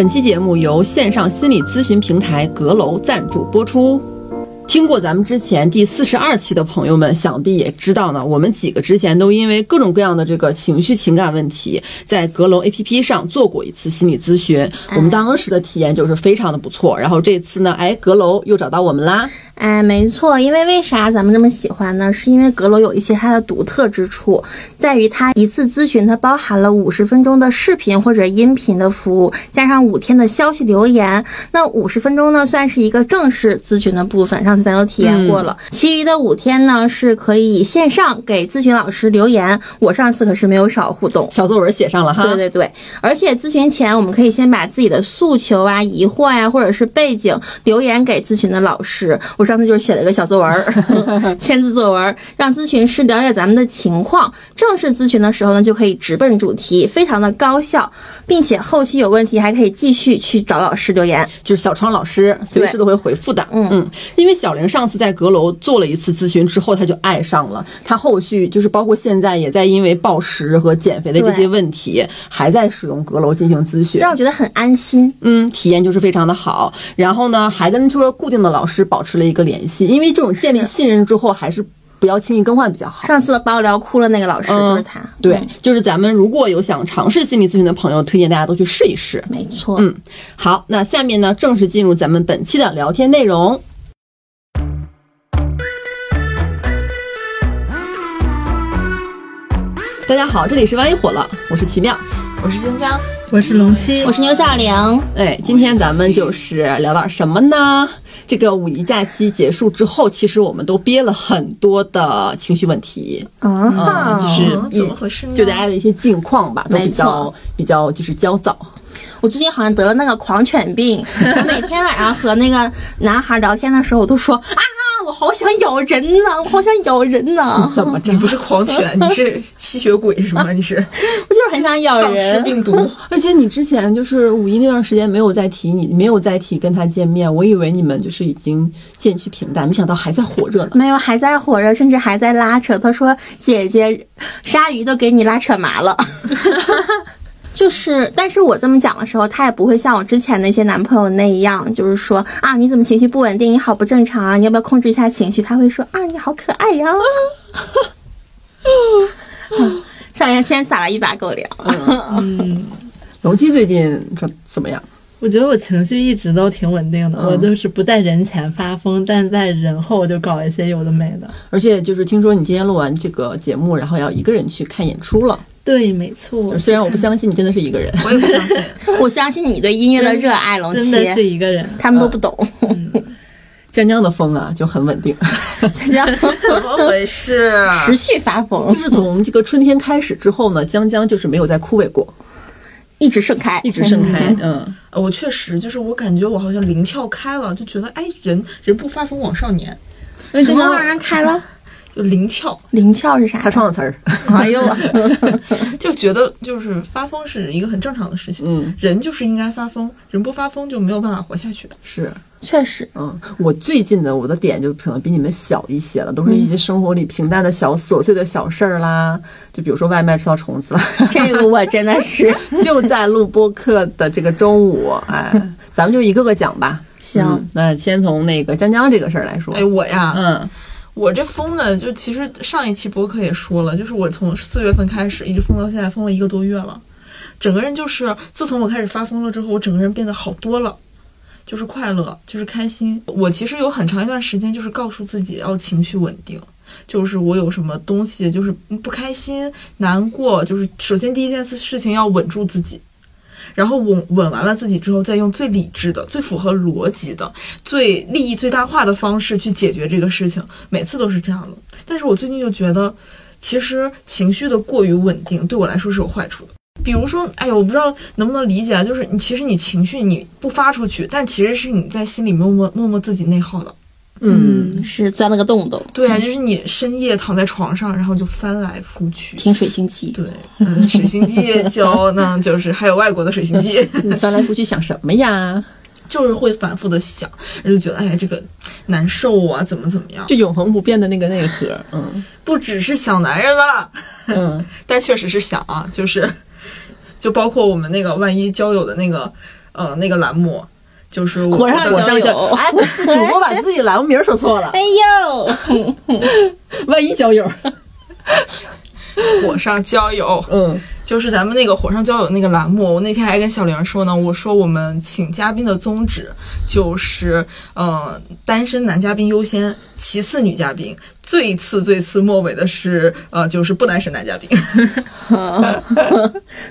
本期节目由线上心理咨询平台阁楼赞助播出。听过咱们之前第四十二期的朋友们，想必也知道呢。我们几个之前都因为各种各样的这个情绪情感问题，在阁楼 APP 上做过一次心理咨询。我们当时的体验就是非常的不错。然后这次呢，哎，阁楼又找到我们啦。哎，没错，因为为啥咱们这么喜欢呢？是因为阁楼有一些它的独特之处，在于它一次咨询它包含了五十分钟的视频或者音频的服务，加上五天的消息留言。那五十分钟呢，算是一个正式咨询的部分，上次咱都体验过了。其余的五天呢，是可以线上给咨询老师留言。我上次可是没有少互动，小作文写上了哈。对对对，而且咨询前我们可以先把自己的诉求啊、疑惑呀、或者是背景留言给咨询的老师。我上次就是写了一个小作文，签字作文，让咨询师了解咱们的情况。正式咨询的时候呢，就可以直奔主题，非常的高效，并且后期有问题还可以继续去找老师留言，就是小窗老师随时都会回复的。嗯嗯，因为小玲上次在阁楼做了一次咨询之后，她就爱上了。她后续就是包括现在也在因为暴食和减肥的这些问题，还在使用阁楼进行咨询，让我觉得很安心。嗯，体验就是非常的好。然后呢，还跟就是固定的老师保持了一个联系。因为这种建立信任之后，还是不要轻易更换比较好。上次把我聊哭了那个老师就是他，对，就是咱们如果有想尝试心理咨询的朋友，推荐大家都去试一试。没错，嗯，好，那下面呢，正式进入咱们本期的聊天内容。大家好，这里是万一火了，我是奇妙，我是新疆，我是龙七，我是牛小玲。哎，今天咱们就是聊点什么呢？这个五一假期结束之后，其实我们都憋了很多的情绪问题，嗯，就是怎么回事呢？就大家的一些近况吧，都比较比较就是焦躁。我最近好像得了那个狂犬病，我每天晚上和那个男孩聊天的时候，我都说啊，我好想咬人呐，我好想咬人呐，怎么着你？不是狂犬，你是吸血鬼是吗？你是我就是很想咬丧尸人。病毒？而且你之前就是五一那段时间没有再提你，没有再提跟他见面，我以为你们就是已经渐趋平淡，没想到还在火热呢。没有，还在火热，甚至还在拉扯。他说：“姐姐，鲨鱼都给你拉扯麻了。”就是，但是我这么讲的时候，他也不会像我之前那些男朋友那样，就是说啊，你怎么情绪不稳定？你好不正常啊！你要不要控制一下情绪？他会说啊，你好可爱呀、嗯 上面先撒了一把狗粮，嗯龙基最近这怎么样？我觉得我情绪一直都挺稳定的，嗯我就是不在人前发疯，但在人后就搞一些有的没的。而且就是听说你今天录完这个节目，然后要一个人去看演出了。对，没错，虽然我不相信你真的是一个人，我也不相信。我相信你对音乐的热爱，龙真的是，一个人。他们都不懂。江江的风啊就很稳定，江江怎么回事？持续发疯就，是从这个春天开始之后呢，江江就是没有再枯萎过，一直盛开，一直盛开。嗯，呃我确实就是，我感觉我好像灵窍开了，就觉得哎，人人不发疯枉少年，什么玩意儿开了？就灵窍，灵窍是啥？他创的词儿。哎呦我，就觉得就是发疯是一个很正常的事情。嗯，人就是应该发疯，人不发疯就没有办法活下去。是。确实，嗯，我最近的我的点就可能比你们小一些了，都是一些生活里平淡的小琐碎的小事儿啦，就比如说外卖吃到虫子了，这个我真的是就在录播课的这个中午，哎，咱们就一个个讲吧。行嗯那先从那个江江这个事儿来说，哎，我呀，嗯我这疯呢，就其实上一期博客也说了，就是我从四月份开始一直疯到现在，疯了一个多月了。整个人就是自从我开始发疯了之后，我整个人变得好多了，就是快乐，就是开心。我其实有很长一段时间就是告诉自己要情绪稳定，就是我有什么东西就是不开心、难过，就是首先第一件事情要稳住自己。然后稳稳完了自己之后，再用最理智的、最符合逻辑的、最利益最大化的方式去解决这个事情，每次都是这样的。但是我最近就觉得，其实情绪的过于稳定对我来说是有坏处的。比如说，哎呦，我不知道能不能理解啊，就是你其实你情绪你不发出去，但其实是你在心里默默默默自己内耗的。嗯，是钻了个洞洞，对啊，就是你深夜躺在床上，然后就翻来覆去。听水星记。对，嗯，水星记教呢就是还有外国的水星记。你翻来覆去想什么呀？就是会反复的想，就觉得哎呀这个难受啊，怎么怎么样，就永恒不变的那个内核，嗯不只是想男人了，嗯 但确实是想啊，就是就包括我们那个万一交友的那个呃那个栏目，就是我火上的我上交友交哎，主播把自己栏目名说错了哎，呦，万一交友，火上浇油，嗯，就是咱们那个火上浇油那个栏目，我那天还跟小玲说呢，我说我们请嘉宾的宗旨就是，呃，单身男嘉宾优先，其次女嘉宾，最次最次末尾的是，呃，就是不单身男嘉宾，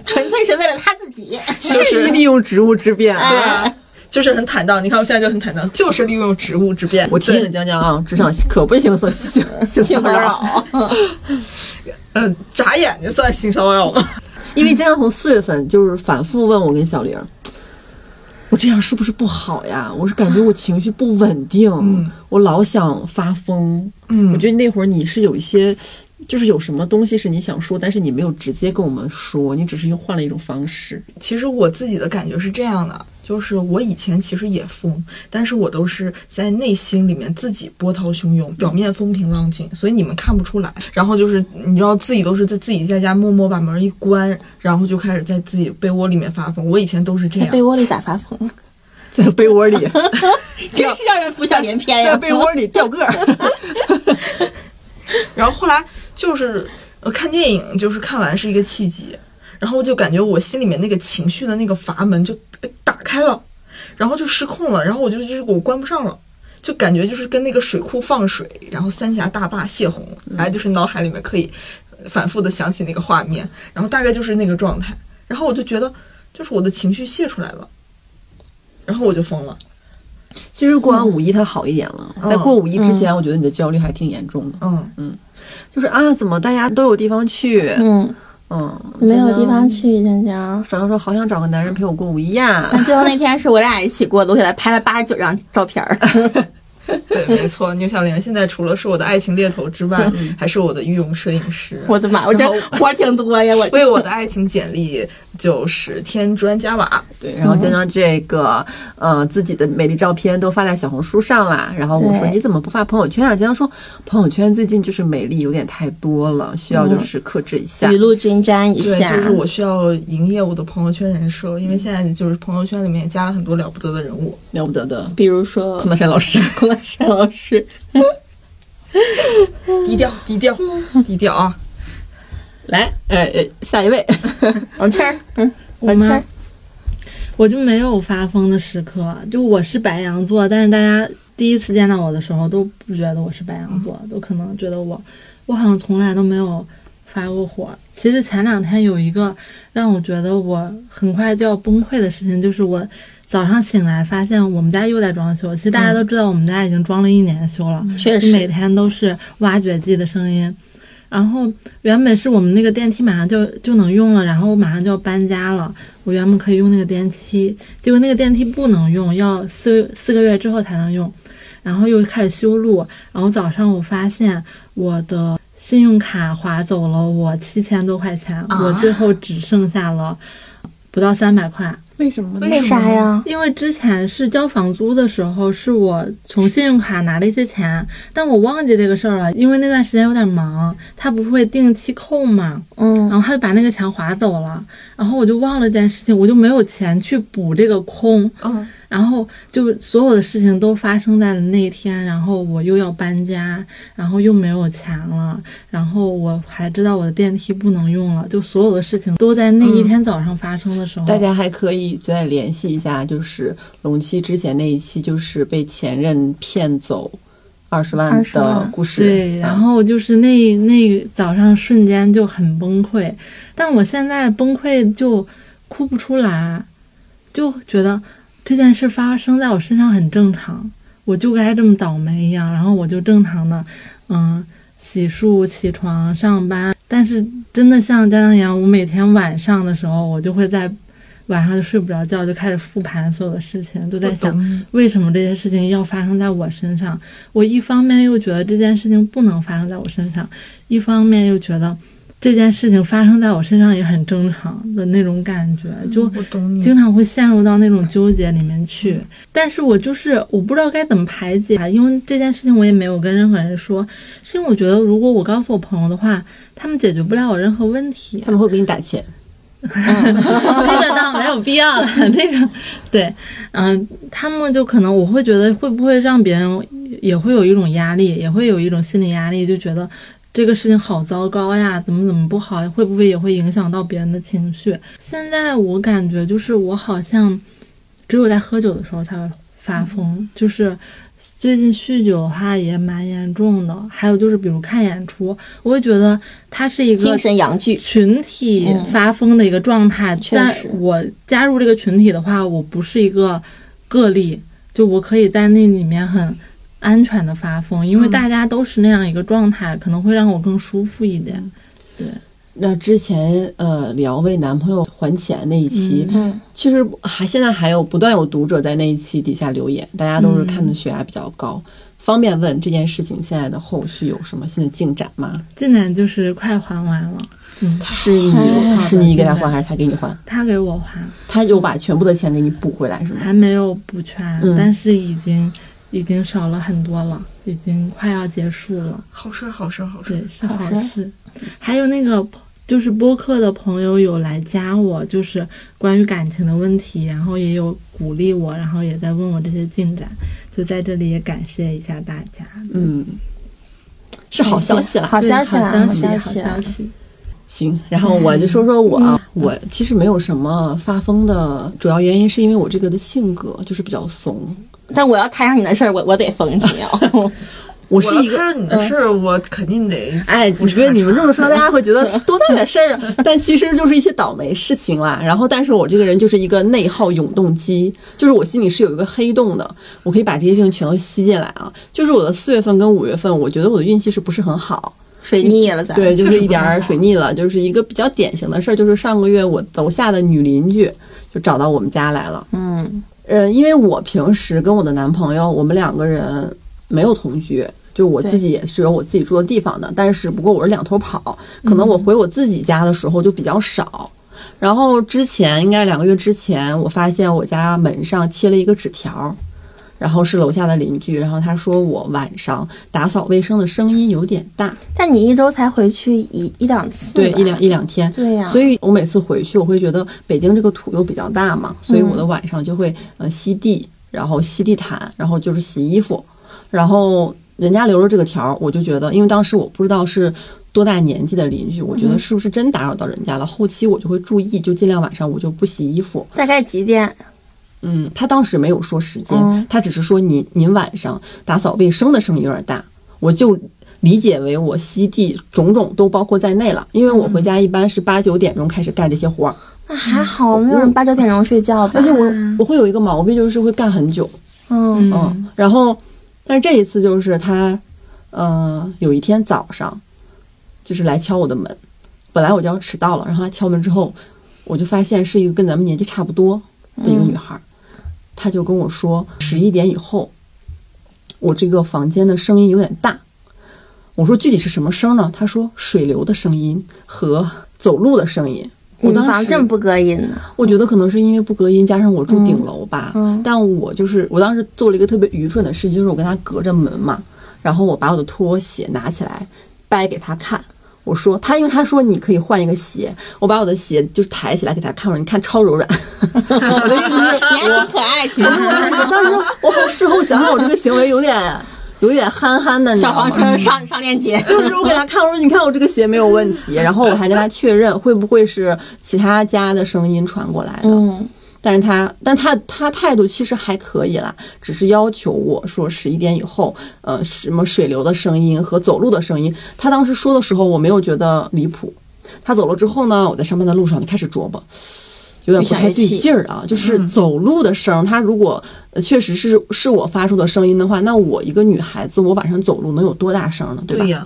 纯粹是为了他自己。就是利用职务之便。哎，就是很坦荡。你看我现在就很坦荡，就是利用职务之便。我提醒江江啊，职场可不行色性性性骚扰，扰，嗯，眨眼睛算性骚扰吗？因为江江从四月份就是反复问我跟小玲，我这样是不是不好呀？我是感觉我情绪不稳定，我老想发疯。嗯我觉得那会儿你是有一些，就是有什么东西是你想说，但是你没有直接跟我们说，你只是用换了一种方式。其实我自己的感觉是这样的，就是我以前其实也疯，但是我都是在内心里面自己波涛汹涌，表面风平浪静，所以你们看不出来。然后就是你知道自己都是在自己在家默默把门一关，然后就开始在自己被窝里面发疯。我以前都是这样被，窝里咋发疯？在被窝里，真是让人浮想联翩呀在！被窝里掉个儿。然后后来就是呃看电影，就是看完是一个契机，然后就感觉我心里面那个情绪的那个阀门就哎打开了，然后就失控了，然后我就就是我关不上了。就感觉就是跟那个水库放水，然后三峡大坝泄洪，哎，就是脑海里面可以反复的想起那个画面，然后大概就是那个状态，然后我就觉得就是我的情绪泄出来了，然后我就疯了。其实过完五一它好一点了，在过五一之前，我觉得你的焦虑还挺严重的。嗯嗯，就是啊，怎么大家都有地方去？嗯，嗯，没有地方。去，江江。小杨说好想找个男人陪我过五一呀。但最后那天是我俩一起过的，我给他拍了八十九张照片儿。对，没错，牛小玲现在除了是我的爱情猎头之外，还是我的御用摄影师。我的妈，我这活儿挺多呀！我这为我的爱情简历就是添砖加瓦。对，然后将将这个呃自己的美丽照片都发在小红书上啦。然后我说你怎么不发朋友圈啊？江江说朋友圈最近就是美丽有点太多了，需要就是克制一下雨。露均沾一下对，就是我需要营业我的朋友圈人设，因为现在就是朋友圈里面也加了很多了不得的人物。了不得的，比如说孔德山老师。孔乐山老师，低调，低调，低调啊！来，哎哎，下一位，王谦儿，嗯，王谦儿，？我就没有发疯的时刻，就我是白羊座，但是大家第一次见到我的时候都不觉得我是白羊座，都可能觉得我，我好像从来都没有发过火。其实前两天有一个让我觉得我很快就要崩溃的事情，就是我早上醒来发现我们家又在装修。其实大家都知道我们家已经装了一年修了，确实每，天都是挖掘机的声音。然后原本是我们那个电梯马上就就能用了，然后我马上就要搬家了，我原本可以用那个电梯，结果那个电梯不能用，要四四个月之后才能用，然后又开始修路，然后早上我发现我的信用卡划走了我七千多块钱，啊我最后只剩下了不到三百块。为什么？为啥呀？因为之前是交房租的时候，是我从信用卡拿了一些钱，但我忘记这个事儿了，因为那段时间有点忙，他不会定期扣嘛，嗯然后他就把那个钱划走了，然后我就忘了这件事情，我就没有钱去补这个空，嗯，然后就所有的事情都发生在了那一天，然后我又要搬家，然后又没有钱了，然后我还知道我的电梯不能用了，就所有的事情都在那一天早上发生的时候。大家还可以再联系一下，就是龙七之前那一期，就是被前任骗走二十万的故事。对，然啊后就是那那早上瞬间就很崩溃，但我现在崩溃就哭不出来，就觉得这件事发生在我身上很正常，我就该这么倒霉一样，然后我就正常的，嗯，洗漱、起床、上班。但是真的像家长一样，我每天晚上的时候，我就会在晚上就睡不着觉，就开始复盘所有的事情，都在想为什么这些事情要发生在我身上。我一方面又觉得这件事情不能发生在我身上，一方面又觉得这件事情发生在我身上也很正常的那种感觉，就我懂你。经常会陷入到那种纠结里面去。但是我就是我不知道该怎么排解，因为这件事情我也没有跟任何人说，是因为我觉得如果我告诉我朋友的话，他们解决不了我任何问题。他们会给你打钱。那个倒没有必要了。那个对，嗯、他们就可能我会觉得会不会让别人也会有一种压力，也会有一种心理压力，就觉得这个事情好糟糕呀，怎么怎么不好，会不会也会影响到别人的情绪？现在我感觉就是我好像只有在喝酒的时候才会发疯，就是。最近酗酒的话也蛮严重的，还有就是比如看演出，我会觉得它是一个精神阳具。群体发疯的一个状态。但我加入这个群体的话，我不是一个个例，就我可以在那里面很安全的发疯，因为大家都是那样一个状态，可能会让我更舒服一点。对。那之前呃聊为男朋友还钱那一期，嗯，其实还现在还有不断有读者在那一期底下留言，大家都是看的血压比较高。方便问这件事情现在的后续有什么新的进展吗？进展就是快还完了，嗯，是你是你给他还还是他给你还？他给我还，他有把全部的钱给你补回来是吗？还没有补全，嗯。但是已经已经少了很多了，已经快要结束了。好事儿，好事儿，好事儿。对，是好事好。还有那个就是播客的朋友有来加我，就是关于感情的问题，然后也有鼓励我，然后也在问我这些进展，就在这里也感谢一下大家。嗯，是好消息了。好消息好消息，好消息啦消！息。行，然后我就说说我啊，我其实没有什么发疯的主要原因，是因为我这个的性格就是比较怂。但我要摊上你的事儿，我我得疯起哦。我是一个我要摊上你的事儿，我肯定得哎，我觉得你们这么说，大家会觉得多大点事儿啊？但其实就是一些倒霉事情啦。然后，但是我这个人就是一个内耗永动机，就是我心里是有一个黑洞的，我可以把这些事情全都吸进来啊。就是我的四月份跟五月份，我觉得我的运气是不是很好？水逆了咱。对，就是一点儿水逆了，就是一个比较典型的事儿，就是上个月我楼下的女邻居就找到我们家来了。嗯，呃，因为我平时跟我的男朋友，我们两个人没有同居，就我自己也是有我自己住的地方的，但是不过我是两头跑，可能我回我自己家的时候就比较少。然后之前应该两个月之前，我发现我家门上贴了一个纸条，然后是楼下的邻居，然后他说我晚上打扫卫生的声音有点大，但你一周才回去一一两次，对，一两一两天。对呀、所以我每次回去，我会觉得北京这个土又比较大嘛，所以我的晚上就会呃吸地，然后吸地毯，然后就是洗衣服，然后人家留着这个条儿，我就觉得，因为当时我不知道是多大年纪的邻居，我觉得是不是真打扰到人家了，后期我就会注意，就尽量晚上我就不洗衣服。大概几点？嗯，他当时没有说时间，嗯。他只是说您您晚上打扫卫生的声音有点大，我就理解为我吸地种种都包括在内了，因为我回家一般是八九点钟开始干这些活儿。那还好，没有人八九点钟睡觉吧？而且我我会有一个毛病，就是会干很久，嗯。嗯，然后，但是这一次就是他，呃，有一天早上，就是来敲我的门，本来我就要迟到了，然后他敲门之后，我就发现是一个跟咱们年纪差不多的一个女孩儿，她就跟我说十一点以后，我这个房间的声音有点大，我说具体是什么声呢？他说水流的声音和走路的声音。我你当时房真不隔音呢。我觉得可能是因为不隔音，加上我住顶楼吧。嗯但我就是我当时做了一个特别愚蠢的事情，就是我跟他隔着门嘛，然后我把我的拖鞋拿起来掰给他看。我说他，因为他说你可以换一个鞋，我把我的鞋就是抬起来给他看，我说你看超柔软。我的意思是，你还挺可爱，其实。我当时我事后想想，我这个行为有点有点憨憨的，小黄车上上链接，就是我给他看，我说你看我这个鞋没有问题，然后我还跟他确认会不会是其他家的声音传过来的。嗯，但是他，但他他态度其实还可以啦，只是要求我说十一点以后，呃，什么水流的声音和走路的声音。他当时说的时候，我没有觉得离谱。他走了之后呢，我在上班的路上就开始琢磨，有点不太对劲儿啊。就是走路的声，他如果呃确实是是我发出的声音的话，那我一个女孩子，我晚上走路能有多大声呢？对吧？对呀，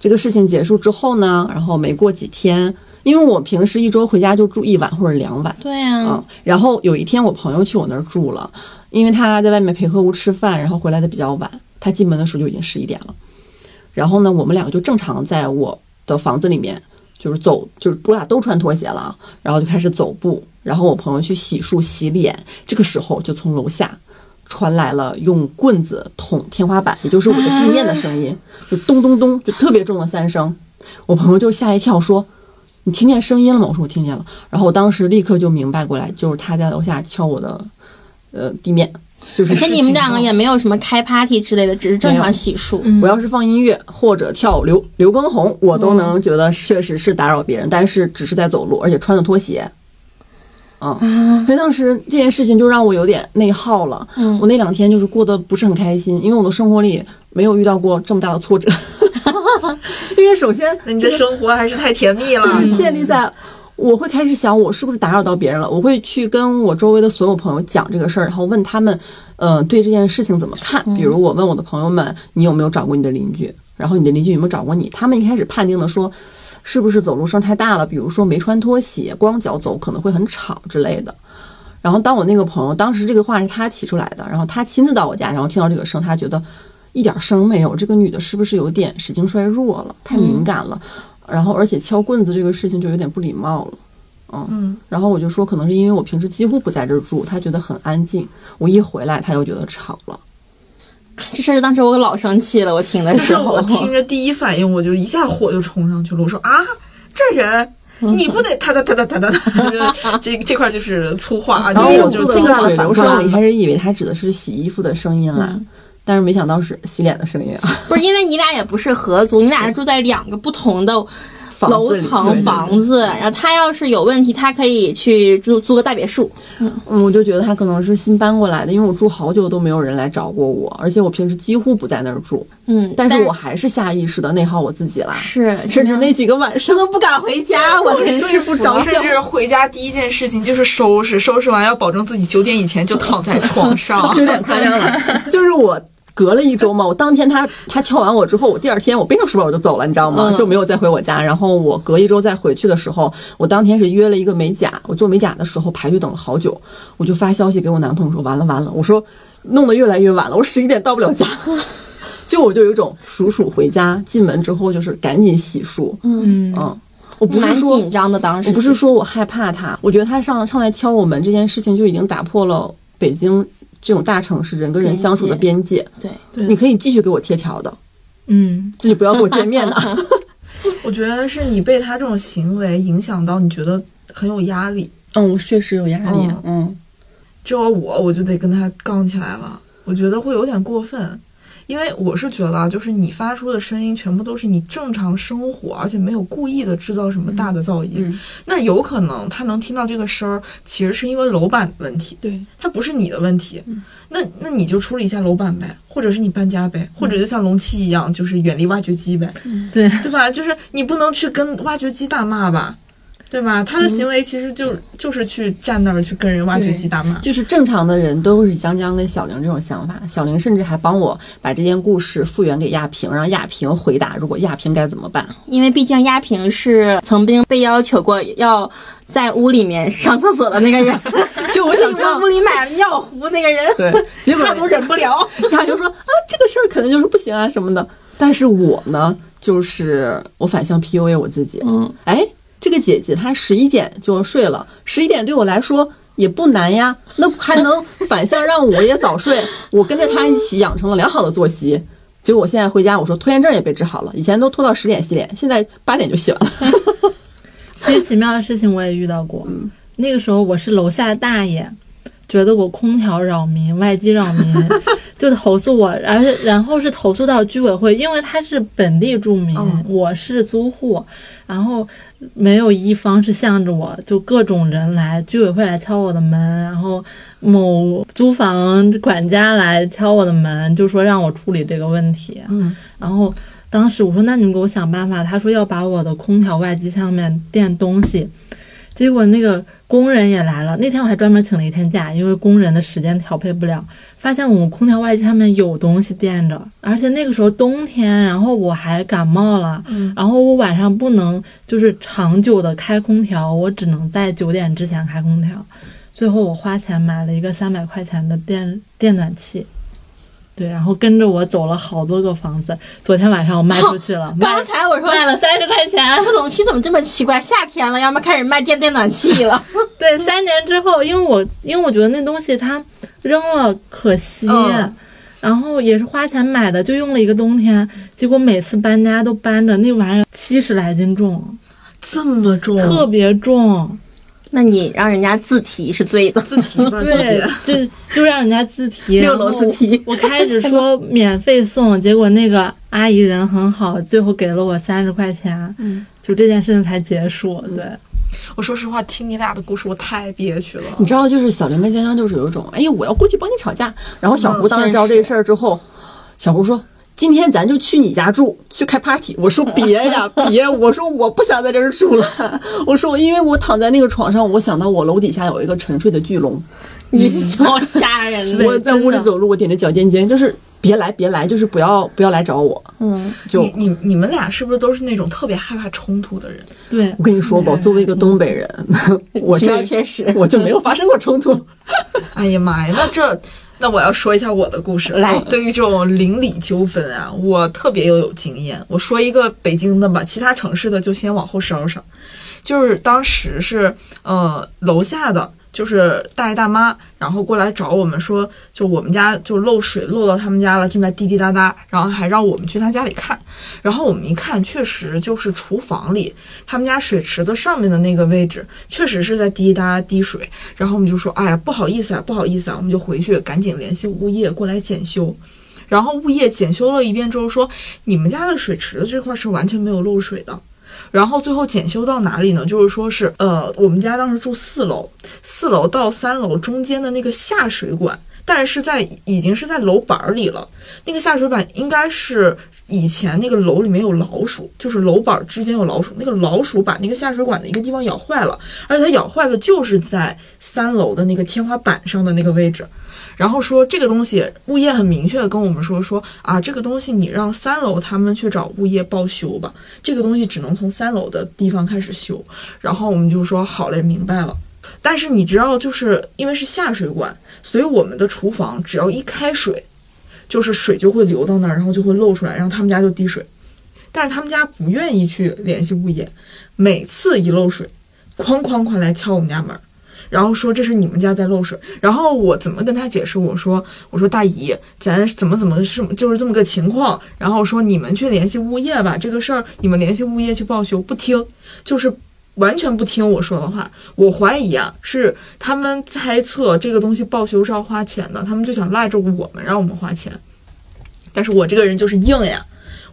这个事情结束之后呢，然后没过几天，因为我平时一周回家就住一晚或者两晚。对呀、嗯，然后有一天我朋友去我那儿住了，因为他在外面陪客户吃饭，然后回来的比较晚，他进门的时候就已经十一点了。然后呢，我们两个就正常在我的房子里面，就是走，就是我俩都穿拖鞋了啊，然后就开始走步。然后我朋友去洗漱洗脸，这个时候就从楼下传来了用棍子捅天花板，也就是我的地面的声音，就咚咚咚，就特别重的三声。我朋友就吓一跳说。你听见声音了吗？”我说：“我听见了。”然后我当时立刻就明白过来，就是他在楼下敲我的呃地面，就是而且你们两个也没有什么开 party 之类的，只是正常洗漱。嗯我要是放音乐或者跳刘刘畊宏，我都能觉得确实是打扰别人，但是只是在走路，而且穿着拖鞋。嗯，所以当时这件事情就让我有点内耗了。嗯我那两天就是过得不是很开心，因为我的生活里没有遇到过这么大的挫折。因为首先，你这生活还是太甜蜜了。就是建立在我会开始想，我是不是打扰到别人了？我会去跟我周围的所有朋友讲这个事儿，然后问他们，呃，对这件事情怎么看？比如我问我的朋友们，你有没有找过你的邻居？然后你的邻居有没有找过你？他们一开始判定的说，是不是走路声太大了？比如说没穿拖鞋，光脚走可能会很吵之类的。然后当我那个朋友，当时这个话是他提出来的，然后他亲自到我家，然后听到这个声，他觉得一点声没有，这个女的是不是有点神经衰弱了，太敏感了？然后而且敲棍子这个事情就有点不礼貌了。嗯，然后我就说，可能是因为我平时几乎不在这儿住，他觉得很安静。我一回来，他又觉得吵了。这事儿当时我老生气了，我听的但是时候我。听着第一反应，我就一下火就冲上去了。我说啊，这人。你不得哒哒哒哒哒哒哒，这这块就是粗话，然后我就我这个是大的反水流声，我差一开始以为他指的是洗衣服的声音了，但是没想到是洗脸的声音啊。不是因为你俩也不是合租，你俩是住在两个不同的房楼层房子，然后他要是有问题，他可以去租租个大别墅。嗯，我就觉得他可能是新搬过来的，因为我住好久都没有人来找过我，而且我平时几乎不在那儿住，嗯，但是我还是下意识的内耗我自己啦，是甚至那几个晚上都不敢回家，我真是不着甚至回家第一件事情就是收拾，收拾完要保证自己九点以前就躺在床上。九点夸张了，就是我。隔了一周嘛，我当天他他敲完我之后，我第二天我背上书包我就走了，你知道吗？嗯就没有再回我家。然后我隔一周再回去的时候，我当天是约了一个美甲，我做美甲的时候排队等了好久，我就发消息给我男朋友说完了完了，我说弄得越来越晚了，我十一点到不了家。就我就有一种鼠鼠回家，进门之后就是赶紧洗漱，嗯嗯，我不是说紧张的。当时我不是说我害怕他，我觉得他上上来敲我门这件事情就已经打破了北京这种大城市人跟人相处的边界。对，对你可以继续给我贴条的，嗯，自己不要跟我见面的。我觉得是你被他这种行为影响到，你觉得很有压力。嗯，我确实有压力。嗯嗯，这要我，我就得跟他杠起来了。我觉得会有点过分，因为我是觉得啊，就是你发出的声音全部都是你正常生活，而且没有故意的制造什么大的噪音。嗯那有可能他能听到这个声儿，其实是因为楼板的问题，对，它不是你的问题。那那你就处理一下楼板呗，或者是你搬家呗，或者就像龙七一样，就是远离挖掘机呗，对，对吧？就是你不能去跟挖掘机大骂吧。对吧？他的行为其实就、就是去站那儿去跟人挖掘机大骂。就是正常的人都是江江跟小玲这种想法。小玲甚至还帮我把这件故事复原给亚萍，让亚萍回答，如果亚萍该怎么办。因为毕竟亚萍是曾经被要求过要在屋里面上厕所的那个人，就我想知道屋，里买了尿壶那个人，对，结果他都忍不了。亚萍说啊，这个事儿肯定就是不行啊什么的。但是我呢，就是我反向 PUA 我自己。嗯，哎，这个姐姐她十一点就睡了，十一点对我来说也不难呀，那还能反向让我也早睡，我跟着她一起养成了良好的作息。结果我现在回家，我说拖延症也被治好了，以前都拖到十点洗脸，现在八点就洗完了。其实奇妙的事情我也遇到过。嗯那个时候我是楼下大爷，觉得我空调扰民、外机扰民，就投诉我，而且然后是投诉到居委会，因为他是本地住民，嗯我是租户，然后没有一方是向着我，就各种人来，居委会来敲我的门，然后某租房管家来敲我的门，就说让我处理这个问题。嗯，然后当时我说那你们给我想办法，他说要把我的空调外机上面垫东西，结果那个工人也来了，那天我还专门请了一天假，因为工人的时间调配不了，发现我们空调外机上面有东西垫着，而且那个时候冬天，然后我还感冒了，嗯然后我晚上不能就是长久的开空调，我只能在九点之前开空调，最后我花钱买了一个三百块钱的电电暖气。对，然后跟着我走了好多个房子。昨天晚上我卖出去了，卖 刚才我说卖了三十块钱。这冷气怎么这么奇怪？夏天了，要么开始卖电电暖气了。对，三年之后，因为我因为我觉得那东西它扔了可惜，嗯然后也是花钱买的，就用了一个冬天，结果每次搬家都搬着那玩意儿七十来斤重。这么重，特别重。那你让人家自提是对的，自提吧，对。，就就让人家自提，六楼自提我开始说免费送，结果那个阿姨人很好，最后给了我三十块钱，嗯，就这件事情才结束。对，我说实话，听你俩的故事，我太憋屈了。你知道，就是小林跟江江就是有一种，哎呀，我要过去帮你吵架。然后小胡嗯当时知道这事儿之后，小胡说。今天咱就去你家住，去开 party。我说 别呀，别！我说我不想在这儿住了。我说，因为我躺在那个床上，我想到我楼底下有一个沉睡的巨龙，你超吓人的。我在屋里走路，我踮着脚尖尖，就是别来，别来，就是不要不要来找我。嗯，就你你你们俩是不是都是那种特别害怕冲突的人？对我跟你说吧，作为一个东北人，我这确实我就没有发生过冲突。哎呀妈呀，那这那我要说一下我的故事。来对于这种邻里纠纷啊，我特别又有经验。我说一个北京的吧，其他城市的就先往后稍稍。就是当时是呃楼下的就是大爷大妈，然后过来找我们说，就我们家就漏水漏到他们家了，正在滴滴答答，然后还让我们去他家里看。然后我们一看，确实就是厨房里他们家水池子上面的那个位置，确实是在滴答答滴水。然后我们就说，哎呀，不好意思啊，不好意思啊，我们就回去赶紧联系物业过来检修。然后物业检修了一遍之后说，你们家的水池子这块是完全没有漏水的。然后最后检修到哪里呢？就是说是呃，我们家当时住四楼，四楼到三楼中间的那个下水管，但是在已经是在楼板里了。那个下水板应该是以前那个楼里面有老鼠，就是楼板之间有老鼠，那个老鼠把那个下水管的一个地方咬坏了，而且它咬坏的就是在三楼的那个天花板上的那个位置。然后说这个东西，物业很明确的跟我们说说啊，这个东西你让三楼他们去找物业报修吧，这个东西只能从三楼的地方开始修。然后我们就说好嘞，明白了。但是你知道，就是因为是下水管，所以我们的厨房只要一开水，就是水就会流到那儿，然后就会漏出来，然后他们家就滴水。但是他们家不愿意去联系物业，每次一漏水，哐哐哐来敲我们家门。然后说这是你们家在漏水，然后我怎么跟他解释？我说我说大姨，咱怎么怎么是就是这么个情况。然后说你们去联系物业吧，这个事儿你们联系物业去报修，不听，就是完全不听我说的话。我怀疑啊，是他们猜测这个东西报修是要花钱的，他们就想赖着我们让我们花钱。但是我这个人就是硬呀，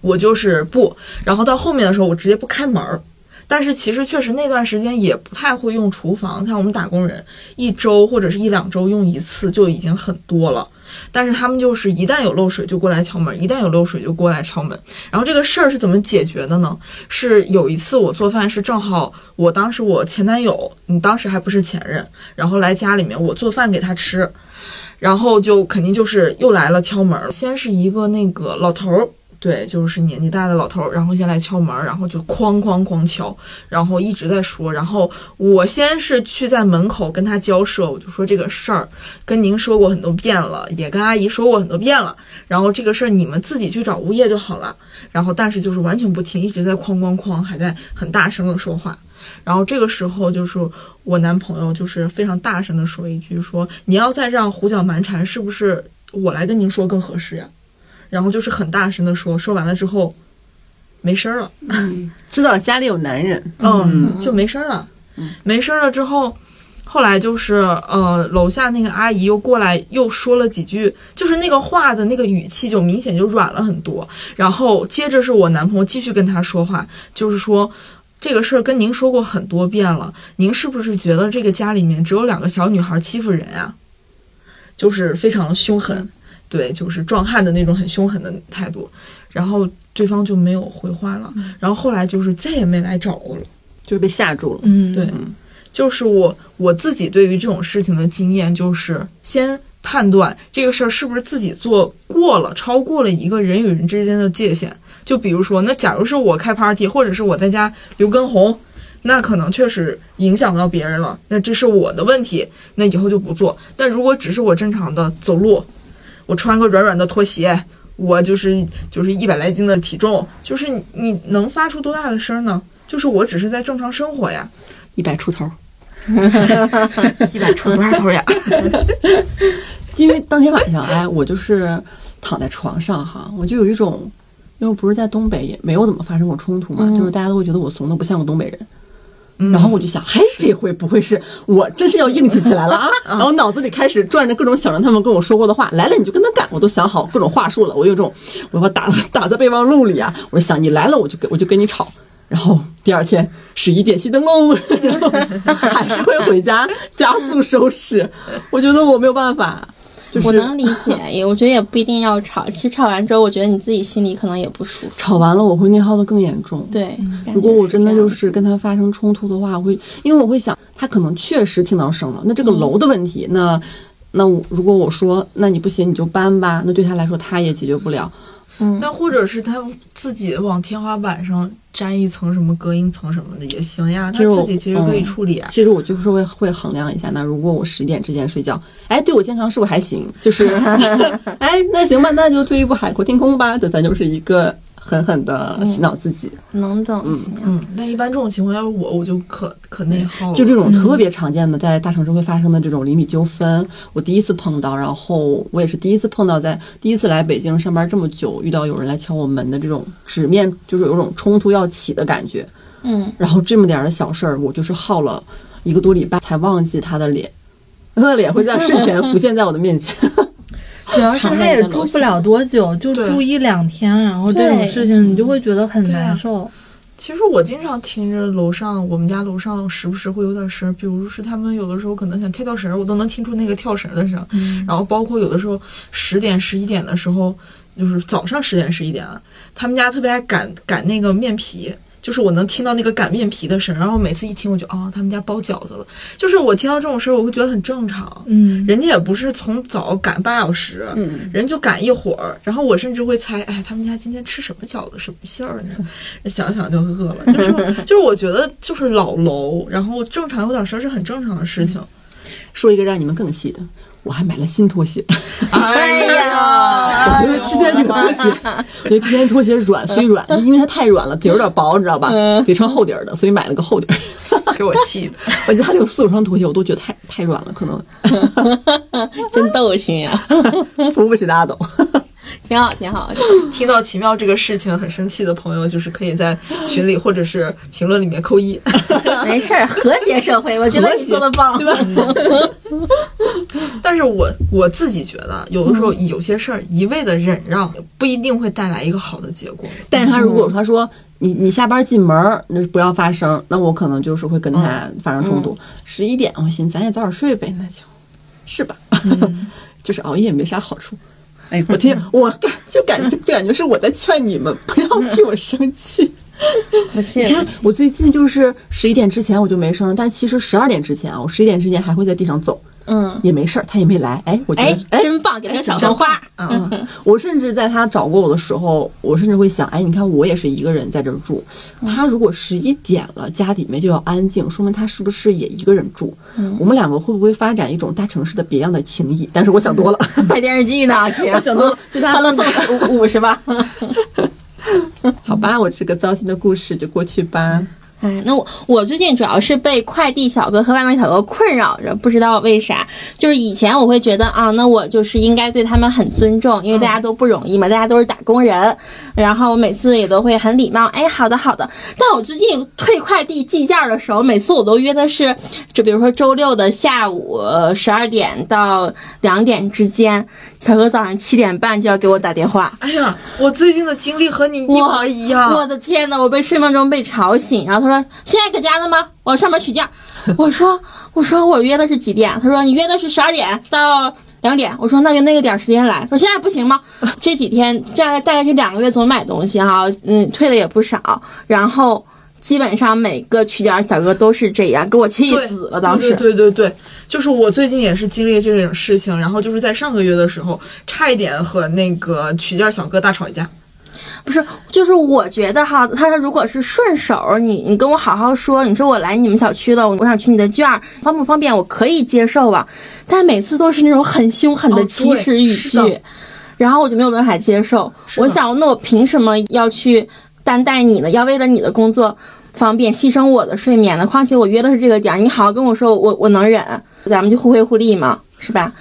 我就是不。然后到后面的时候，我直接不开门儿。但是其实确实那段时间也不太会用厨房，像我们打工人一周或者是一两周用一次就已经很多了。但是他们就是一旦有漏水就过来敲门，一旦有漏水就过来敲门。然后这个事儿是怎么解决的呢？是有一次我做饭是正好我当时我前男友，你当时还不是前任，然后来家里面我做饭给他吃，然后就肯定就是又来了敲门，先是一个那个老头儿。对，就是年纪大的老头，然后先来敲门，然后就哐哐哐敲，然后一直在说，然后我先是去在门口跟他交涉，我就说这个事儿跟您说过很多遍了，也跟阿姨说过很多遍了，然后这个事儿你们自己去找物业就好了，然后但是就是完全不听，一直在哐哐哐，还在很大声的说话，然后这个时候就是我男朋友就是非常大声的说一句说你要再这样胡搅蛮缠，是不是我来跟您说更合适呀？然后就是很大声的说，说完了之后，没声儿了，知道家里有男人，嗯，就没声儿了，没声儿了之后，后来就是呃，楼下那个阿姨又过来又说了几句，就是那个话的那个语气就明显就软了很多。然后接着是我男朋友继续跟他说话，就是说。这个事儿跟您说过很多遍了，您是不是觉得这个家里面只有两个小女孩欺负人啊？就是非常凶狠，对，就是壮汉的那种很凶狠的态度。然后对方就没有回话了，然后后来就是再也没来找过了。就是被吓住了。嗯，对，就是我我自己对于这种事情的经验，就是先判断这个事儿是不是自己做过了，超过了一个人与人之间的界限。就比如说，那假如是我开 party，或者是我在家留根红，那可能确实影响到别人了，那这是我的问题，那以后就不做。但如果只是我正常的走路，我穿个软软的拖鞋，我就是就是一百来斤的体重，就是你你能发出多大的声呢？就是我只是在正常生活呀，一百出头，一百出多少头呀？因为当天晚上，哎，我就是躺在床上哈，我就有一种，因为我不是在东北，也没有怎么发生过冲突嘛，就是大家都会觉得我怂的不像个东北人，然后我就想，嘿，这回不会是我真是要硬气起来了啊！然后脑子里开始转着各种想让他们跟我说过的话，来了你就跟他干，我都想好各种话术了。我有种，我要打 打在备忘录里啊。我想你来了，我就跟我就跟你吵。然后第二天十一点熄灯喽，然后还是会回家加速收拾。我觉得我没有办法。我能理解，也我觉得也不一定要吵。其实吵完之后，我觉得你自己心里可能也不舒服。吵完了，我会内耗的更严重。对，如果我真的就是跟他发生冲突的话，我会因为我会想，他可能确实听到声了。那这个楼的问题，那那我如果我说，那你不行你就搬吧，那对他来说他也解决不了。嗯，但或者是他自己往天花板上粘一层什么隔音层什么的也行呀，他自己其实可以处理啊。其实我就是会会衡量一下，那如果我十点之前睡觉，哎，对我健康是不是还行？就是，哎，那行吧，那就退一步海阔天空吧，这咱就是一个。狠狠的洗脑自己，能懂嗯嗯。但一般这种情况，要是我，我就可可内耗。就这种特别常见的，在大城市会发生的这种邻里纠纷，我第一次碰到，然后我也是第一次碰到，在第一次来北京上班这么久，遇到有人来敲我门的这种直面，就是有种冲突要起的感觉。嗯。然后这么点的小事儿，我就是耗了一个多礼拜才忘记他的脸，他的脸会在睡前浮现在我的面前。主要是他也住不了多久，就住一两天，然后这种事情你就会觉得很难受。其实我经常听着楼上，我们家楼上时不时会有点声，比如是他们有的时候可能想跳跳绳，我都能听出那个跳绳的声。然后包括有的时候十点十一点的时候，就是早上十点十一点啊，他们家特别爱擀擀那个面皮。就是我能听到那个擀面皮的声，然后每次一听我就啊，他们家包饺子了。就是我听到这种声，我会觉得很正常。嗯，人家也不是从早擀半小时，嗯，人就擀一会儿。然后我甚至会猜，哎，他们家今天吃什么饺子，什么馅儿呢？想想就饿了。就是 就是，我觉得就是老楼，然后正常有点声是很正常的事情。说一个让你们更细的。我还买了新拖鞋，哎呀！我觉得之前那个拖鞋，我觉得之前拖鞋软虽软，因为它太软了，底有点薄，你知道吧？得穿厚底儿的，所以买了个厚底儿。给我气的！我家里有四五双拖鞋，我都觉得太太软了，可能。真逗心呀！扶不起的阿斗。挺好，挺好。听到奇妙这个事情很生气的朋友，就是可以在群里或者是评论里面扣一。没事儿，和谐社会，我觉得你做的棒，对吧？但是我我自己觉得，有的时候有些事儿一味的忍让，不一定会带来一个好的结果。但是他如果他说你你下班进门那不要发声，那我可能就是会跟他发生冲突。十一点，我寻思咱也早点睡呗，那就，是吧？就是熬夜也没啥好处。哎，我听，我感就感觉就感觉是我在劝你们不要替我生气。不信？你看我最近就是十一点之前我就没声，但其实十二点之前啊，我十一点之前还会在地上走。嗯，也没事儿，他也没来。哎，我觉得哎，真棒，给他个小红花。嗯，我甚至在他找过我的时候，我甚至会想，哎，你看我也是一个人在这儿住，他如果十一点了，家里面就要安静，说明他是不是也一个人住？我们两个会不会发展一种大城市的别样的情谊？但是我想多了，拍电视剧呢，亲，我想多了，就他 乐送五五十吧？好吧，我这个糟心的故事就过去吧。哎，那我我最近主要是被快递小哥和外卖小哥困扰着，不知道为啥。就是以前我会觉得啊，那我就是应该对他们很尊重，因为大家都不容易嘛，大家都是打工人。然后我每次也都会很礼貌，哎，好的好的。但我最近退快递寄件的时候，每次我都约的是，就比如说周六的下午十二点到两点之间，小哥早上七点半就要给我打电话。哎呀，我最近的经历和你一模一样。我的天呐，我被睡梦中被吵醒，然后他说。现在搁家呢吗？我上班取件。我说，我说我约的是几点？他说你约的是十二点到两点。我说那就那个点时间来。说现在不行吗？这几天这大概这两个月总买东西哈，嗯，退的也不少。然后基本上每个取件小哥都是这样，给我气死了。当时，对对对，就是我最近也是经历这种事情。然后就是在上个月的时候，差一点和那个取件小哥大吵一架。不是，就是我觉得哈，他如果是顺手，你你跟我好好说，你说我来你们小区了，我想取你的券，方不方便？我可以接受吧。但每次都是那种很凶狠的起始语句，然后我就没有办法接受。我想，那我凭什么要去担待你呢？要为了你的工作方便牺牲我的睡眠呢？况且我约的是这个点儿，你好好跟我说，我我能忍，咱们就互惠互利嘛，是吧？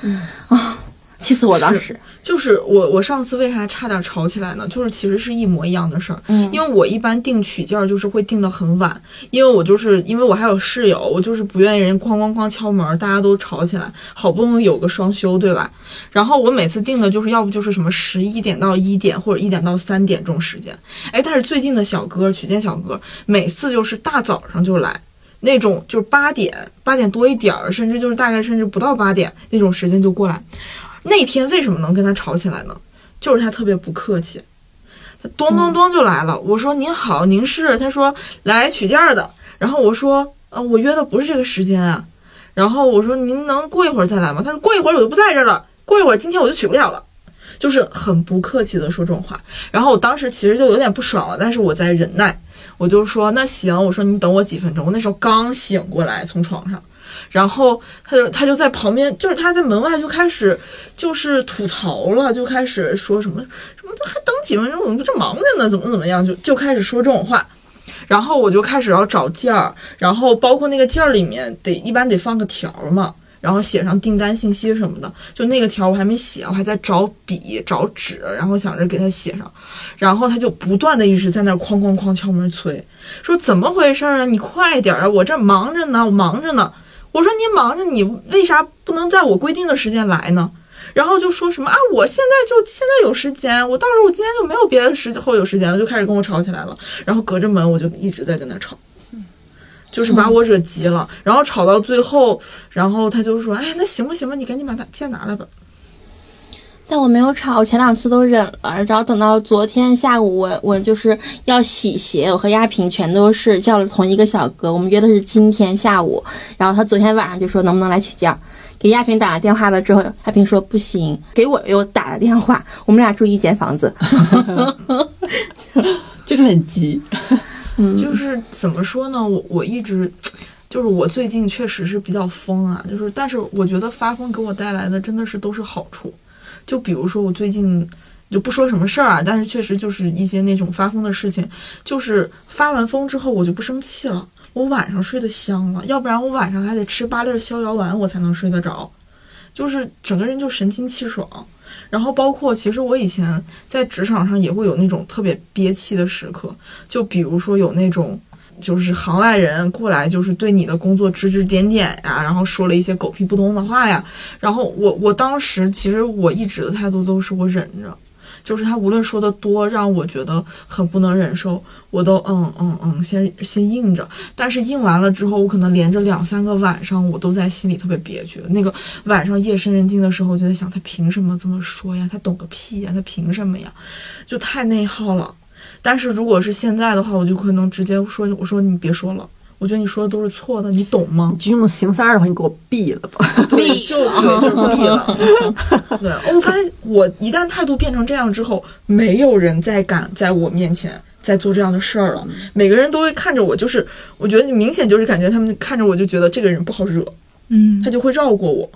啊。气死我当是时。就是我我上次为啥差点吵起来呢？就是其实是一模一样的事儿，嗯因为我一般定取件儿就是会定的很晚，因为我就是因为我还有室友，我就是不愿意人哐哐哐敲门，大家都吵起来，好不容易有个双休，对吧？然后我每次定的就是要不就是什么十一点到一点或者一点到三点这种时间，哎，但是最近的小哥取件小哥每次就是大早上就来。那种就是八点八点多一点儿，甚至就是大概甚至不到八点那种时间就过来。那天为什么能跟他吵起来呢？就是他特别不客气，他咚咚咚就来了。我说您好，您是？他说来取件儿的。然后我说呃，我约的不是这个时间啊。然后我说您能过一会儿再来吗？他说过一会儿我就不在这儿了，过一会儿今天我就取不了了。就是很不客气的说这种话。然后我当时其实就有点不爽了，但是我在忍耐。我就说那行，我说你等我几分钟。我那时候刚醒过来，从床上。然后他就他就在旁边，就是他在门外就开始就是吐槽了，就开始说什么什么还等几分钟，怎么这忙着呢？怎么怎么样？就就开始说这种话。然后我就开始要找件儿，然后包括那个件儿里面得一般得放个条嘛，然后写上订单信息什么的。就那个条我还没写，我还在找笔找纸，然后想着给他写上。然后他就不断的一直在那哐哐哐敲门催，说怎么回事啊？你快点啊！我这忙着呢，我忙着呢。我说您忙着，你为啥不能在我规定的时间来呢？然后就说什么啊，我现在就现在有时间，我到时候我今天就没有别的时候有时间了，就开始跟我吵起来了。然后隔着门我就一直在跟他吵，就是把我惹急了。然后吵到最后，然后他就说，哎，那行吧行吧，你赶紧把他剑拿来吧。但我没有吵，我前两次都忍了，然后等到昨天下午我，我就是要洗鞋，我和亚萍全都是叫了同一个小哥，我们约的是今天下午，然后他昨天晚上就说能不能来取件儿，给亚萍打了电话了之后，亚萍说不行，给我又打了电话，我们俩住一间房子，就是很急。就是怎么说呢？我我一直，就是我最近确实是比较疯啊，就是但是我觉得发疯给我带来的真的是都是好处。就比如说我最近就不说什么事儿啊，但是确实就是一些那种发疯的事情，就是发完疯之后我就不生气了，我晚上睡得香了，要不然我晚上还得吃八粒逍遥丸我才能睡得着，就是整个人就神清气爽。然后包括其实我以前在职场上也会有那种特别憋气的时刻，就比如说有那种。就是行外人过来，就是对你的工作指指点点呀，然后说了一些狗屁不通的话呀。然后我我当时其实我一直的态度都是我忍着，就是他无论说的多让我觉得很不能忍受，我都嗯嗯嗯先先应着。但是应完了之后，我可能连着两三个晚上，我都在心里特别憋屈。那个晚上夜深人静的时候，我就在想，他凭什么这么说呀？他懂个屁呀？他凭什么呀？就太内耗了。但是如果是现在的话，我就可能直接说，我说你别说了，我觉得你说的都是错的，你懂吗你？就用行三儿的话，你给我毙了吧！毙，就对，就是毙了。对，我发现我一旦态度变成这样之后，没有人再敢在我面前再做这样的事儿了。每个人都会看着我，就是我觉得明显就是感觉他们看着我就觉得这个人不好惹，嗯他就会绕过我。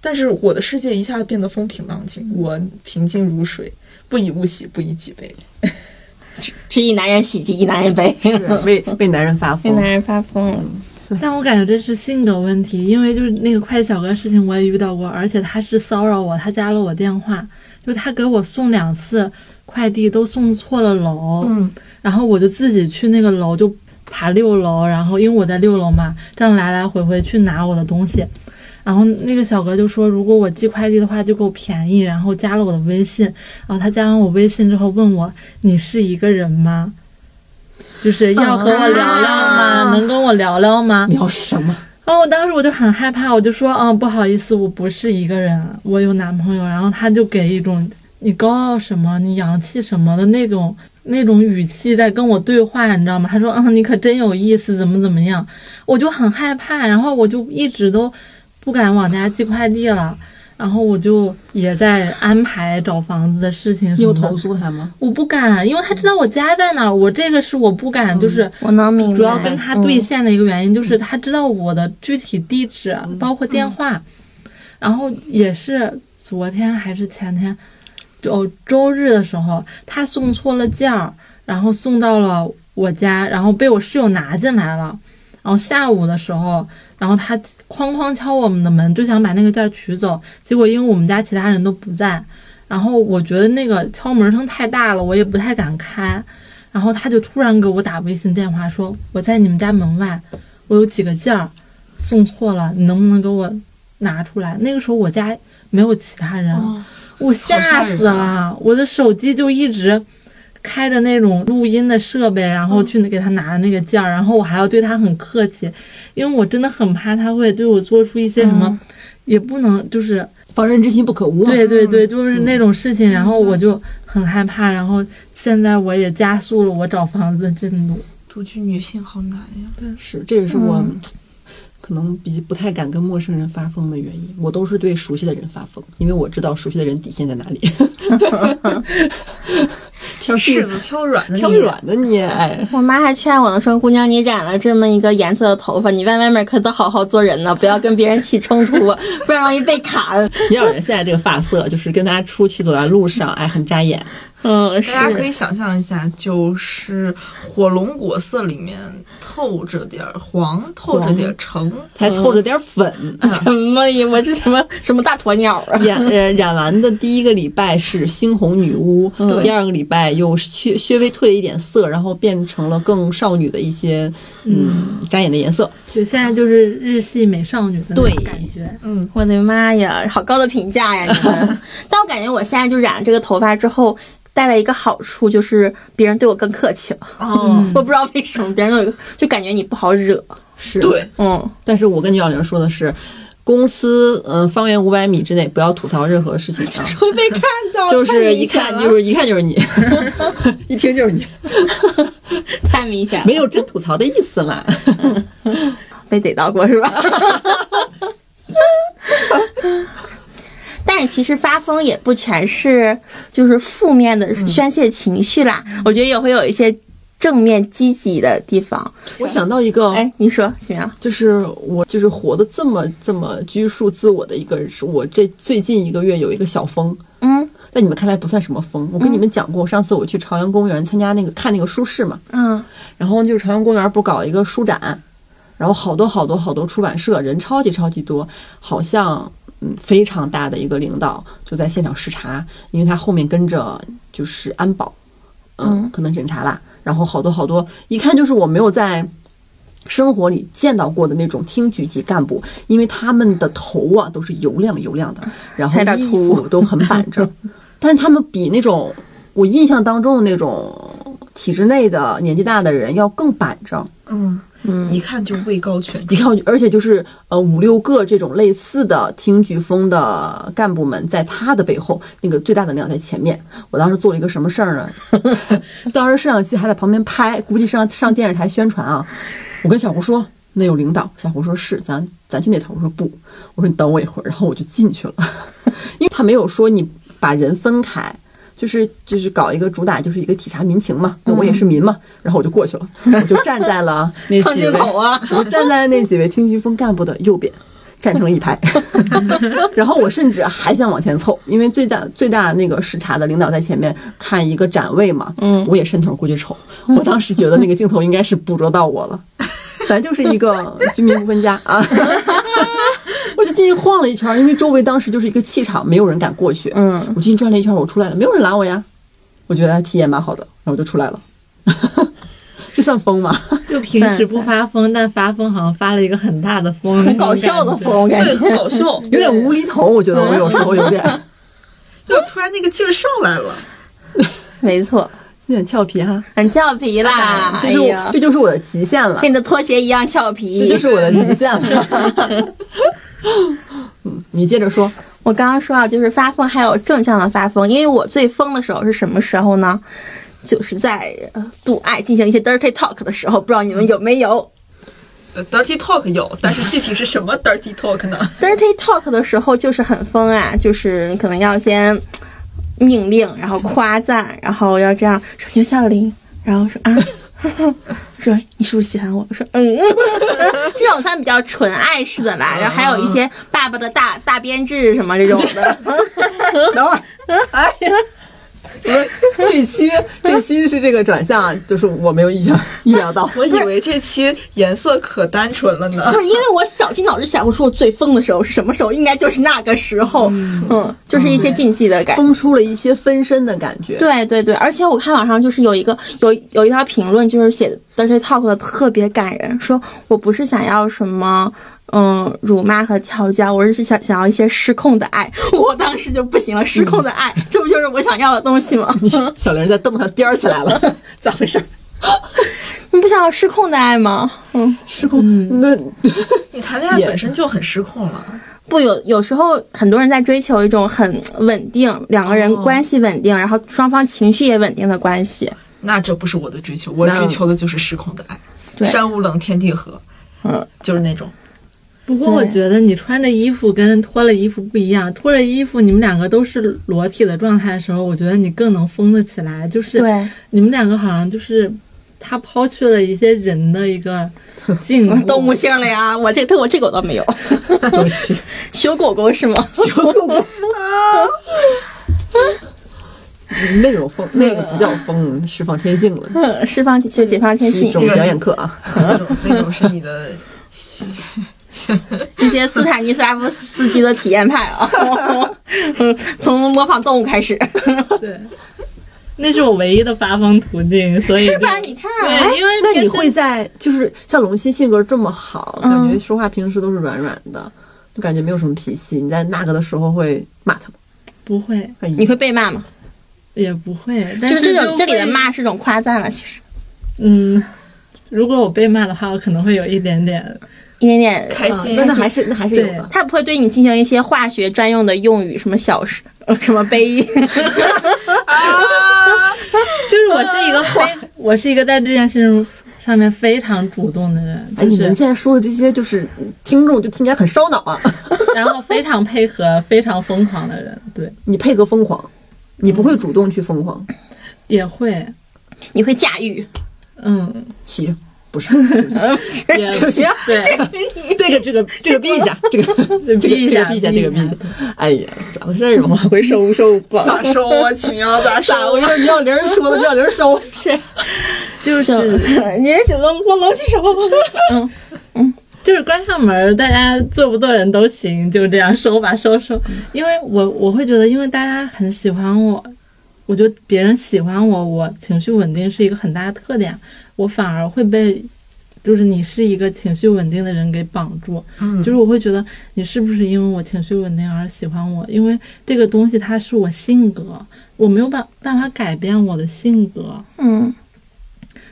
但是我的世界一下子变得风平浪静，我平静如水，不以物喜，不以己悲。只以男人喜，只一男人悲，为为男人发疯为男。人发疯。但我感觉这是性格问题，因为就是那个快递小哥的事情我也遇到过，而且他是骚扰我，他加了我电话，就他给我送两次快递都送错了楼，嗯，然后我就自己去那个楼就爬六楼，然后因为我在六楼嘛，这样来来回回去拿我的东西。然后那个小哥就说，如果我寄快递的话就给我便宜，然后加了我的微信。然后他加完我微信之后问我：“你是一个人吗？就是要和我聊聊吗？啊能跟我聊聊吗？”聊什么？然后我当时我就很害怕，我就说，嗯，不好意思，我不是一个人，我有男朋友。然后他就给一种你高傲什么，你洋气什么的那种那种语气在跟我对话，你知道吗？他说，嗯，你可真有意思，怎么怎么样？我就很害怕，然后我就一直都不敢往家寄快递了。然后我就也在安排找房子的事情什么的你有投。诉他吗？我不敢，因为他知道我家在哪儿，我这个是我不敢，就是我能明白。主要跟他对嗯线的一个原因就是他知道我的具体地址，包括电话，然后也是昨天还是前天，就周日的时候，他送错了件儿，然后送到了我家，然后被我室友拿进来了。然后下午的时候，然后他哐哐敲我们的门，就想把那个件儿取走。结果因为我们家其他人都不在，然后我觉得那个敲门声太大了，我也不太敢开。然后他就突然给我打微信电话说：“我在你们家门外，我有几个件儿送错了，你能不能给我拿出来？”那个时候我家没有其他人，我吓死了，我的手机就一直。开着那种录音的设备，然后去给他拿那个件儿，然后我还要对他很客气，因为我真的很怕他会对我做出一些什么，也不能就是防人之心不可无。对对对，就是那种事情，然后我就很害怕，然后现在我也加速了我找房子的进度。独居女性好难呀，对，是，这也是我可能比不太敢跟陌生人发疯的原因。我都是对熟悉的人发疯，因为我知道熟悉的人底线在哪里。挑柿子挑软的，挑软的你。哎，我妈还劝我呢，说姑娘，你染了这么一个颜色的头发，你在外面可得好好做人呢，不要跟别人起冲突，不然容易被砍。你要人现在这个发色，就是跟大家出去走在路上，哎，很扎眼。嗯，大家可以想象一下，就是火龙果色里面透着点黄，透着点橙，还透着点粉。什么呀？我是什么什么大鸵鸟啊？染呃染完的第一个礼拜是猩红女巫，第二个礼拜又削稍微褪了一点色，然后变成了更少女的一些嗯扎眼的颜色。对现在就是日系美少女的感觉。嗯，我的妈呀，好高的评价呀！你们，但我感觉我现在就染了这个头发之后。带来一个好处就是别人对我更客气了。哦，我不知道为什么别人就就感觉你不好惹。是，对，嗯。但是我跟姚玲说的是，公司嗯方圆五百米之内不要吐槽任何事情啊，会被看到。就是一看就是一看就是你，一听就是你，太明显了，没有真吐槽的意思嘛。被逮到过是吧？但其实发疯也不全是就是负面的宣泄情绪啦，我觉得也会有一些正面积极的地方。我想到一个，哎，你说怎么样？就是我就是活得这么这么拘束自我的一个人，我这最近一个月有一个小风，嗯，在你们看来不算什么风。我跟你们讲过，上次我去朝阳公园参加那个看那个书市嘛，嗯，然后就是朝阳公园不搞一个书展，然后好多好多好多出版社人超级超级多，好像。嗯，非常大的一个领导就在现场视察，因为他后面跟着就是安保，嗯，可能检查啦。然后好多好多，一看就是我没有在生活里见到过的那种厅局级干部，因为他们的头啊都是油亮油亮的，然后衣服都很板正，但是他们比那种我印象当中的那种体制内的年纪大的人要更板正，嗯。嗯，一看就位高权重，一看，而且就是呃五六个这种类似的厅局风的干部们，在他的背后，那个最大的领导在前面。我当时做了一个什么事儿呢？当时摄像机还在旁边拍，估计上上电视台宣传啊。我跟小胡说，那有领导。小胡说是，咱咱去那头。我说不，我说你等我一会儿，然后我就进去了，因为他没有说你把人分开。就是就是搞一个主打就是一个体察民情嘛，那我也是民嘛，然后我就过去了，我就站在了 那几位，我站在那几位厅局风干部的右边，站成了一排，然后我甚至还想往前凑，因为最大最大那个视察的领导在前面看一个展位嘛，嗯，我也伸头过去瞅，我当时觉得那个镜头应该是捕捉到我了，咱就是一个居民不分家啊。我就进去晃了一圈，因为周围当时就是一个气场，没有人敢过去。嗯，我进去转了一圈，我出来了，没有人拦我呀。我觉得体验蛮好的，然后我就出来了。这算疯吗？就平时不发疯，但发疯好像发了一个很大的疯，很搞笑的疯，感觉很搞笑，有点无厘头。我觉得我有时候有点，就突然那个劲儿上来了。没错，有点俏皮哈，很俏皮啦。这是这就是我的极限了，跟你的拖鞋一样俏皮，这就是我的极限了。嗯，你接着说。我刚刚说啊，就是发疯还有正向的发疯，因为我最疯的时候是什么时候呢？就是在度爱进行一些 dirty talk 的时候，不知道你们有没有？dirty talk 有，但是具体是什么 dirty talk 呢？dirty talk 的时候就是很疯啊，就是你可能要先命令，然后夸赞，然后要这样说刘笑林，然后说啊。说你是不是喜欢我？我说嗯，这种算比较纯爱式的吧。然后还有一些爸爸的大大编制什么这种的。等会儿，哎呀，这期 这期是这个转向，就是我没有意想意料到。我以为这期颜色可单纯了呢不。是因为我绞尽脑汁想，我说我最疯的时候是什么时候？应该就是那个时候，嗯，就是一些禁忌的感觉。疯出了一些分身的感觉。对对对，而且我看网上就是有一个有有一条评论，就是写的这 talk 的特别感人，说我不是想要什么。嗯，辱骂和调教，我是想想要一些失控的爱，我当时就不行了。失控的爱，这不就是我想要的东西吗？小玲在凳子上颠起来了，咋回事？你不想要失控的爱吗？嗯，失控，那你谈恋爱本身就很失控了。不有有时候很多人在追求一种很稳定，两个人关系稳定，然后双方情绪也稳定的关系。那这不是我的追求，我追求的就是失控的爱。山无棱，天地合，嗯，就是那种。不过我觉得你穿着衣服跟脱了衣服不一样，脱了衣服你们两个都是裸体的状态的时候，我觉得你更能疯得起来。就是你们两个好像就是他抛去了一些人的一个禁锢 动物性了呀，我这我这个我倒没有。对不起，修狗狗是吗？修狗狗 那种疯，那个不叫疯，释放天性了，嗯，释放就解放天性是一。种表演课啊。那种那种是你的，一些斯坦尼斯拉夫斯基的体验派啊，嗯从模仿动物开始，对，那是我唯一的发疯途径，所以是吧？你看，对，因为那你会在就是像龙溪性格这么好，嗯感觉说话平时都是软软的，就感觉没有什么脾气。你在那个的时候会骂他吗？不会，哎你会被骂吗？也不会，但就是这种就这里的骂是种夸赞了，其实嗯，如果我被骂的话，我可能会有一点点，一点点开心那那还是那还是有的。他不会对你进行一些化学专用的用语，什么小什么杯 就是我是一个非，我是一个在这件事情上面非常主动的人，哎，就是你们现在说的这些，就是听众就听起来很烧脑啊。然后非常配合、非常疯狂的人，对，你配合疯狂，你不会主动去疯狂，也会，你会驾驭。嗯，骑着不是？对不起也行，对，这个这个这个避一下，这个这个这避一下个避一下，这个避一下。哎呀，咋回事儿？往回收收吧。咋收啊？奇妙咋收咋回事儿？你要零说的，就要零收。就是 你也行，冷冷冷起什么？嗯，就是关上门，大家做不做人都行，就这样收吧，收收。因为我我会觉得，因为大家很喜欢我，我觉得别人喜欢我，我情绪稳定是一个很大的特点，我反而会被。就是你是一个情绪稳定的人给绑住，嗯就是我会觉得你是不是因为我情绪稳定而喜欢我？因为这个东西它是我性格，我没有办办法改变我的性格，嗯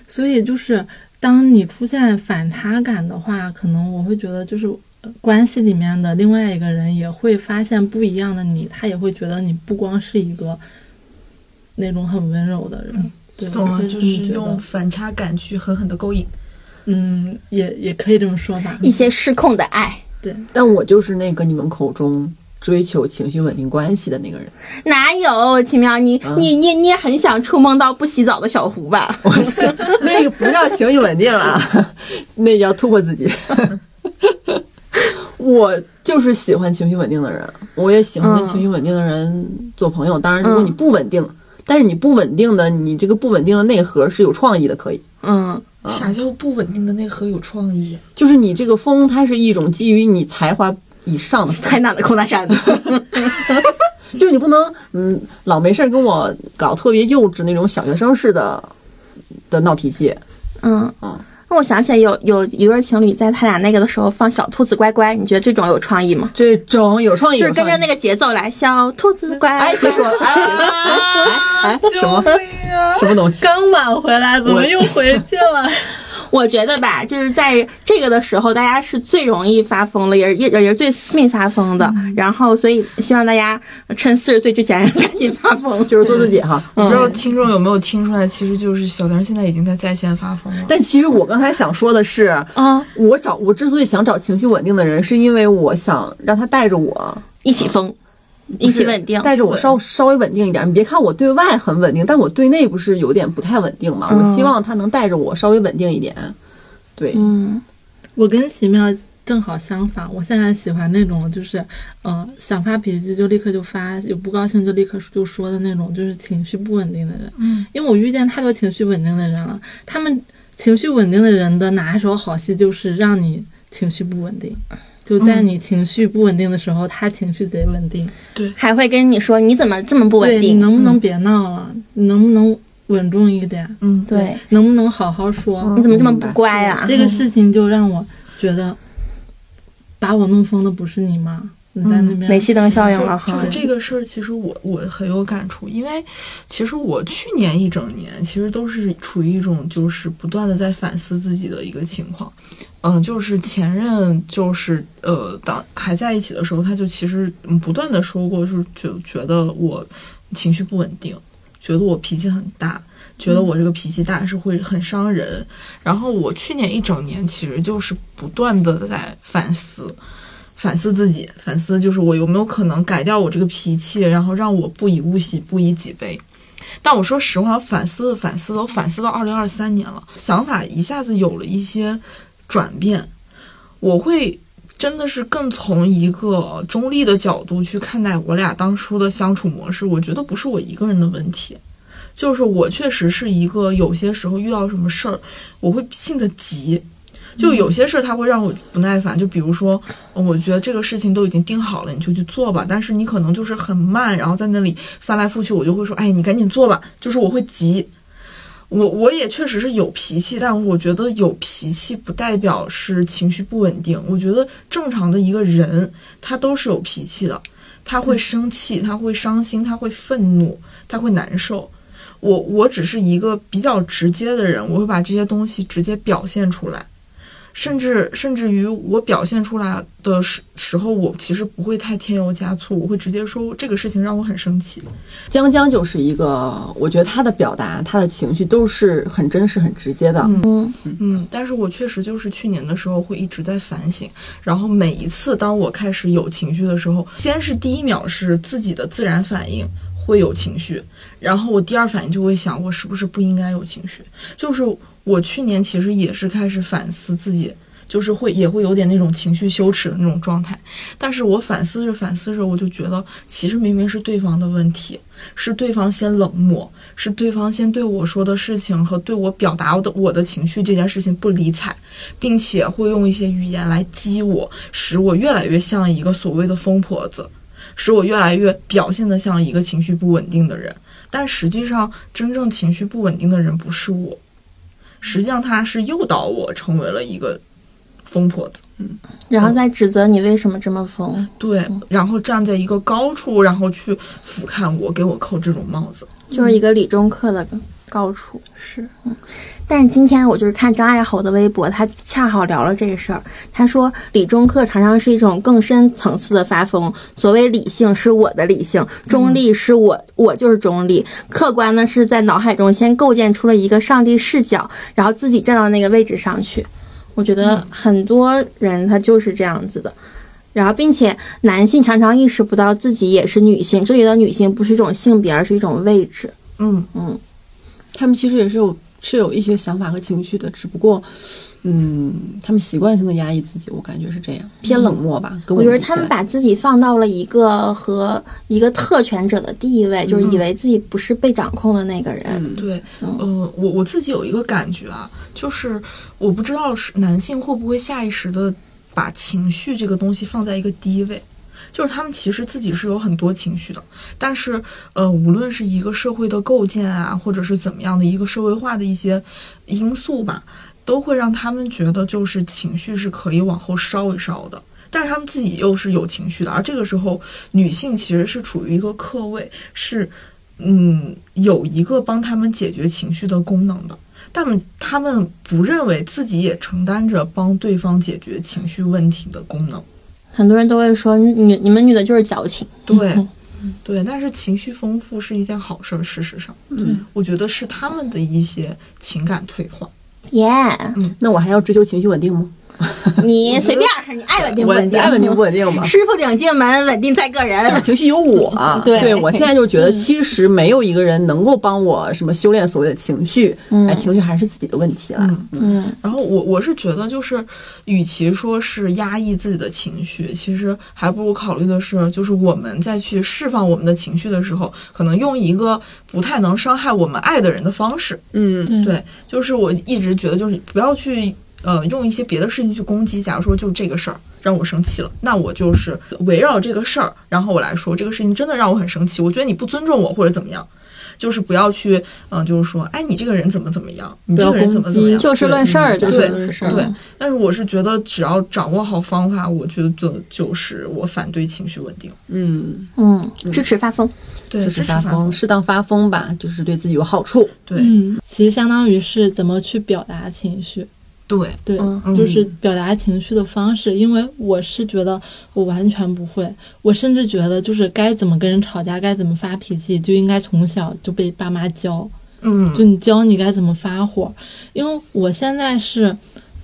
所以就是当你出现反差感的话，可能我会觉得就是呃关系里面的另外一个人也会发现不一样的你，他也会觉得你不光是一个那种很温柔的人。对，懂了，就是用反差感去狠狠的勾引。嗯，也也可以这么说吧。一些失控的爱，对但我就是那个你们口中追求情绪稳定关系的那个人。哪有奇妙？你你你你也很想触碰到不洗澡的小胡吧？我行，那个不叫情绪稳定啊，那叫突破自己。我就是喜欢情绪稳定的人，我也喜欢跟嗯情绪稳定的人做朋友。当然，如果你不稳定，但是你不稳定的，你这个不稳定的内核是有创意的，可以。嗯，啥叫不稳定的内核有创意？就是你这个风，它是一种基于你才华以上的风，海南的空大山的，就是你不能嗯老没事儿跟我搞特别幼稚那种小学生似的的闹脾气。嗯嗯。那我想起来有有一对情侣在他俩那个的时候放小兔子乖乖，你觉得这种有创意吗？这种有创意，就是跟着那个。节奏来，小兔子乖。哎，别说了，哎哎哎哎，什么什么东西？刚挽回来，怎么又回去了？我觉得吧，就是在这个的时候，大家是最容易发疯了，也是也也是最私密发疯的。然后，所以希望大家趁四十岁之前 赶紧发疯。就是做自己哈。不知道听众有没有听出来，其实就是小玲现在已经在在线发疯了。但其实我刚才想说的是，啊，我找我之所以想找情绪稳定的人，是因为我想让他带着我，一起疯，一起稳定。带着我稍稍微稳定一点。你别看我对外很稳定，但我对内不是有点不太稳定嘛？嗯我希望他能带着我稍微稳定一点。对，嗯我跟奇妙正好相反，我现在喜欢那种就是，呃，想发脾气就立刻就发，有不高兴就立刻就说的那种，就是情绪不稳定的人。嗯，因为我遇见太多情绪稳定的人了，他们情绪稳定的人的拿手好戏就是让你情绪不稳定，就在你情绪不稳定的时候，他情绪贼稳定。还会跟你说你怎么这么不稳定你？能不能别闹了？你能不能稳重一点？嗯，对，能不能好好说？你怎么这么不乖啊？这个事情就让我觉得，把我弄疯的不是你吗？你在那边煤气灯效应了哈就就是。这个事儿，其实我我很有感触，因为其实我去年一整年其实都是处于一种就是不断的在反思自己的一个情况。嗯，就是前任就是呃，当还在一起的时候，他就其实嗯不断的说过，是就觉得我情绪不稳定，觉得我脾气很大。觉得我这个脾气大是会很伤人，然后我去年一整年其实就是不断的在反思，反思自己，反思就是我有没有可能改掉我这个脾气，然后让我不以物喜，不以己悲。但我说实话，反思反思，我反思到二零二三年了，想法一下子有了一些转变，我会真的是更从一个中立的角度去看待我俩当初的相处模式。我觉得不是我一个人的问题，就是我确实是一个有些时候遇到什么事儿，我会性子急。就有些事儿它会让我不耐烦，就比如说，呃我觉得这个事情都已经定好了，你就去做吧。但是你可能就是很慢，然后在那里翻来覆去，我就会说，哎，你赶紧做吧。就是我会急，我我也确实是有脾气，但我觉得有脾气不代表是情绪不稳定。我觉得正常的一个人，他都是有脾气的，他会生气，他会伤心，他会愤怒，他会难受。我我只是一个比较直接的人，我会把这些东西直接表现出来。甚至甚至于我表现出来的时时候，我其实不会太添油加醋，我会直接说这个事情让我很生气。江江就是一个，我觉得他的表达、他的情绪都是很真实、很直接的。嗯，嗯，但是我确实就是去年的时候会一直在反省，然后每一次当我开始有情绪的时候，先是第一秒是自己的自然反应会有情绪，然后我第二反应就会想我是不是不应该有情绪，就是我去年其实也是开始反思自己。就是会也会有点那种情绪羞耻的那种状态，但是我反思着反思着，我就觉得其实明明是对方的问题，是对方先冷漠，是对方先对我说的事情和对我表达我的我的情绪这件事情不理睬，并且会用一些语言来激我，使我越来越像一个所谓的疯婆子，使我越来越表现得像一个情绪不稳定的人。但实际上，真正情绪不稳定的人不是我，实际上他是诱导我成为了一个疯婆子。嗯然后再指责你为什么这么疯。对，然后站在一个高处，然后去俯瞰我，给我扣这种帽子。就是一个理中客的高处。是，嗯。但今天我就是看张爱侯的微博，他恰好聊了这个事儿。他说，理中客常常是一种更深层次的发疯。所谓理性是我的理性，中立是我，我就是中立。客观呢是在脑海中先构建出了一个上帝视角，然后自己站到那个位置上去。我觉得很多人他就是这样子的。然后，并且男性常常意识不到自己也是女性，这里的女性不是一种性别，而是一种位置。嗯嗯，他们其实也是有是有一些想法和情绪的，只不过，嗯，他们习惯性的压抑自己，我感觉是这样，偏冷漠吧。跟我觉得他们把自己放到了一个和一个特权者的地位，就是以为自己不是被掌控的那个人。嗯对，呃，我我自己有一个感觉啊，就是我不知道是男性会不会下意识的把情绪这个东西放在一个低位。就是他们其实自己是有很多情绪的，但是呃，无论是一个社会的构建啊，或者是怎么样的一个社会化的一些因素吧，都会让他们觉得就是情绪是可以往后稍一稍的。但是他们自己又是有情绪的，而这个时候女性其实是处于一个客位，是嗯有一个帮他们解决情绪的功能的。但们他们不认为自己也承担着帮对方解决情绪问题的功能。很多人都会说，女你们女的就是矫情。对，嗯 对，但是情绪丰富是一件好事儿。事实上，嗯，我觉得是他们的一些情感退化。耶、嗯那我还要追求情绪稳定吗？你随便，你爱稳定不我稳定，爱稳定不稳定吧。师傅领进门，稳定在个人。情绪有我、啊对我现在就觉得，其实没有一个人能够帮我什么修炼所谓的情绪，哎，情绪还是自己的问题了。嗯然后我我是觉得，就是与其说是压抑自己的情绪，其实还不如考虑的是，就是我们在去释放我们的情绪的时候，可能用一个不太能伤害我们爱的人的方式。嗯，对，就是我一直觉得，就是不要去呃用一些别的事情去攻击。假如说就这个事儿让我生气了，那我就是围绕这个事儿，然后我来说这个事情真的让我很生气，我觉得你不尊重我或者怎么样。就是不要去，嗯、就是说，哎，你这个人怎么怎么样，你这个人怎么怎么样，就事论事儿，就事对论事儿对，但是我是觉得，只要掌握好方法，我觉得就是我反对情绪稳定，嗯，嗯，支持发疯。对，支持发疯，疯，适当发疯吧，就是对自己有好处。对嗯，其实相当于是怎么去表达情绪，对，对，嗯就是表达情绪的方式。因为我是觉得我完全不会，我甚至觉得就是该怎么跟人吵架，该怎么发脾气，就应该从小就被爸妈教，嗯就你教你该怎么发火。因为我现在是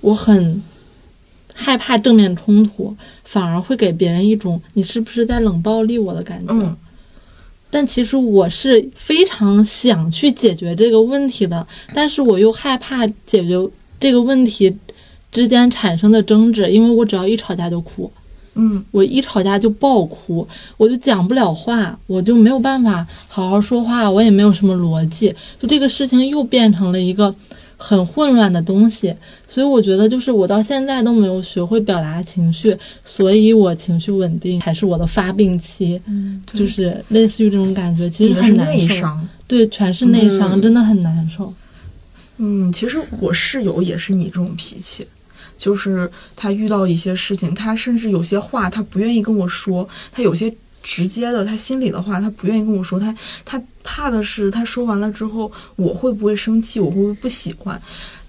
我很害怕正面冲突，反而会给别人一种你是不是在冷暴力我的感觉。嗯但其实我是非常想去解决这个问题的，但是我又害怕解决这个问题之间产生的争执，因为我只要一吵架就哭，嗯。我一吵架就爆哭，我就讲不了话，我就没有办法好好说话，我也没有什么逻辑，就这个事情又变成了一个很混乱的东西，所以我觉得就是我到现在都没有学会表达情绪，所以我情绪稳定还是我的发病期，嗯，就是类似于这种感觉，其实是很难受。对，全是内伤，嗯。真的很难受。嗯，其实我室友也是你这种脾气，就是他遇到一些事情，他甚至有些话他不愿意跟我说，他有些直接的他心里的话他不愿意跟我说，他他怕的是他说完了之后我会不会生气，我会不会不喜欢，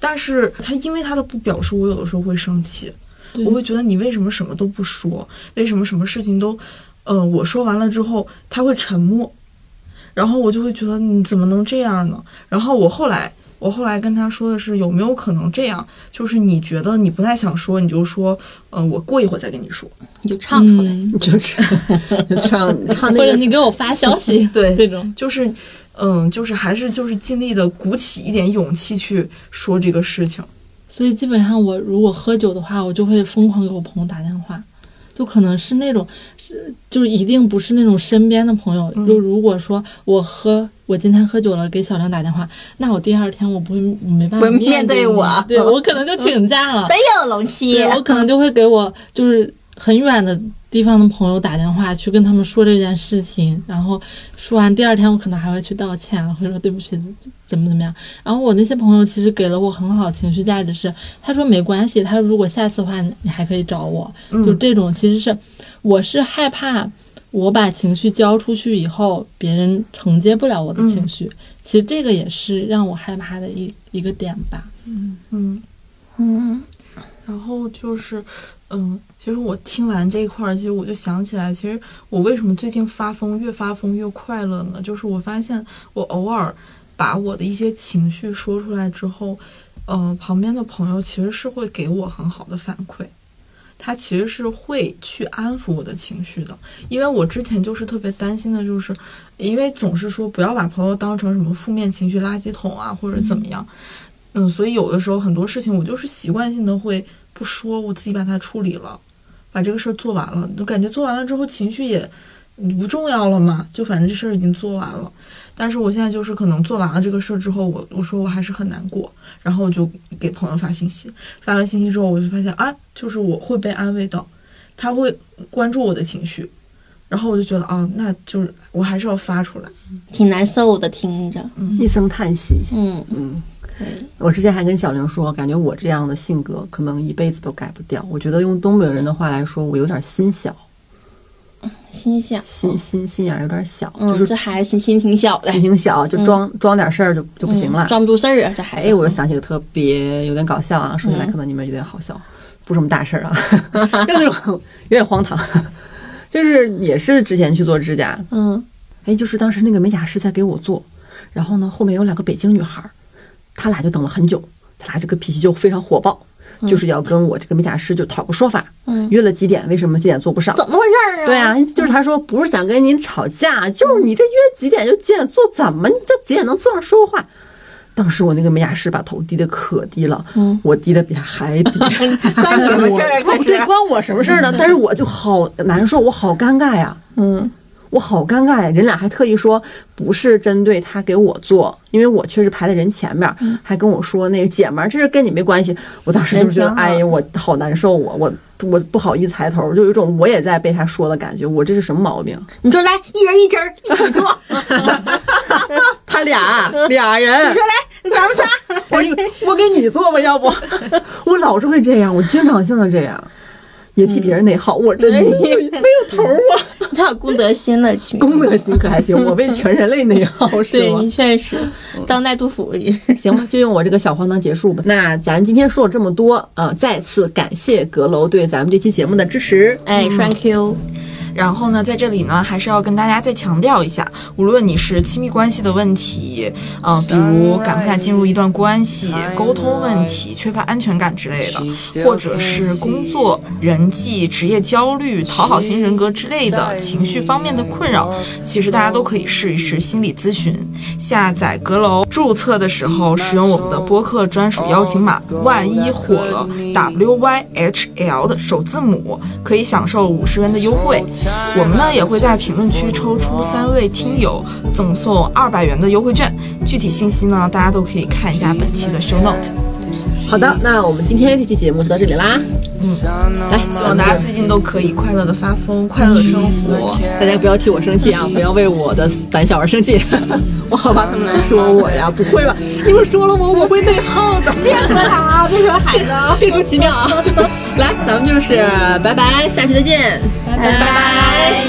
但是他因为他的不表述，我有的时候会生气，我会觉得你为什么什么都不说，为什么什么事情都，嗯、我说完了之后他会沉默，然后我就会觉得你怎么能这样呢？然后我后来。我后来跟他说的是，有没有可能这样？就是你觉得你不太想说，你就说，嗯、我过一会儿再跟你说。你就唱出来。嗯，就唱唱唱那 或者个你给我发消息，对 这种，就是，嗯，就是还是就是尽力的鼓起一点勇气去说这个事情。所以基本上我如果喝酒的话，我就会疯狂给我朋友打电话，就可能是那种，是就是一定不是那种身边的朋友。嗯就如果说我喝，我今天喝酒了，给小亮打电话，那我第二天我不会我没办法不会面对对我对我可能就请假了。没有龙七对，我可能就会给我就是很远的地方的朋友打电话，去跟他们说这件事情，然后说完第二天，我可能还会去道歉，或者说对不起，怎么怎么样。然后我那些朋友其实给了我很好情绪价值是，他说没关系，他说如果下次的话你还可以找我，就嗯这种其实是我是害怕我把情绪交出去以后，别人承接不了我的情绪，其实这个也是让我害怕的一一个点吧。嗯。嗯，嗯。然后就是，嗯，其实我听完这一块儿，其实我就想起来，其实我为什么最近发疯越发疯越快乐呢？就是我发现我偶尔把我的一些情绪说出来之后，嗯、旁边的朋友其实是会给我很好的反馈。他其实是会去安抚我的情绪的，因为我之前就是特别担心的，就是因为总是说不要把朋友当成什么负面情绪垃圾桶啊，或者怎么样，嗯，所以有的时候很多事情我就是习惯性的会不说，我自己把它处理了，把这个事儿做完了，就感觉做完了之后情绪也不重要了嘛，就反正这事儿已经做完了。但是我现在就是可能做完了这个事儿之后，我我说我还是很难过，然后我就给朋友发信息，发完信息之后，我就发现啊，就是我会被安慰到，他会关注我的情绪，然后我就觉得啊，那就是我还是要发出来。挺难受的，听着。一声叹息。嗯，嗯，对，我之前还跟小玲说，感觉我这样的性格可能一辈子都改不掉。我觉得用东北人的话来说，我有点心小，心小，心心心眼儿有点小，嗯，就是这孩子心心挺小的，心挺小，就装、装点事儿就就不行了嗯。装不住事儿啊，这孩子。哎，我又想起个特别有点搞笑啊，说起来嗯可能你们有点好笑，不是什么大事儿啊，就那种有点荒唐。就是也是之前去做指甲，嗯哎，就是当时那个美甲师在给我做，然后呢，后面有两个北京女孩儿，她俩就等了很久，他俩这个脾气就非常火爆，就是要跟我这个美甲师就讨个说法，嗯约了几点，为什么几点做不上？怎么回事儿啊？对啊，就是他说不是想跟您吵架，就是你这约几点就几点做，怎么你这几点能坐上说话？当时我那个美甲师把头低的可低了，嗯我低的比他还低，关你什么事儿 关我什么事儿呢？但是我就好难受，我好尴尬呀，嗯，我好尴尬呀！人俩还特意说不是针对他给我做，因为我确实排在人前面，还跟我说那个姐们儿，这是跟你没关系。我当时就觉得，哎呀，我好难受，我我我不好意思抬头，就有一种我也在被他说的感觉。我这是什么毛病？你说来，一人一针儿一起做。他俩俩人，你说来，咱们仨。我我给你做吧，要不 我老是会这样，我经常性的这样，也替别人内耗。我这没有没有头啊，他有公德心了，去公德心可还行，我为全人类内耗 是吗对你？确实当代杜甫也。行吧，就用我这个小黄灯结束吧。那咱今天说了这么多，呃，再次感谢阁楼对咱们这期节目的支持。哎，Thank you。然后呢，在这里呢，还是要跟大家再强调一下，无论你是亲密关系的问题，嗯、比如敢不敢进入一段关系、沟通问题、缺乏安全感之类的，或者是工作、人际、职业焦虑、讨好型人格之类的情绪方面的困扰，其实大家都可以试一试心理咨询。下载阁楼，注册的时候使用我们的播客专属邀请码，万一火了 W Y H L 的首字母，可以享受五十元的优惠。我们呢也会在评论区抽出三位听友，赠送二百元的优惠券。具体信息呢，大家都可以看一下本期的 show note。好的，那我们今天这期节目就到这里啦。嗯来，希望大家最近都可以快乐的发疯，快乐的生活。大家不要替我生气啊，不要为我的胆小而生气，我好怕他们来说我呀。不会吧？你们说了我，我会内耗的。别说他啊，别说孩子啊。别说奇妙啊！来，咱们就是拜拜，下期再见，拜拜。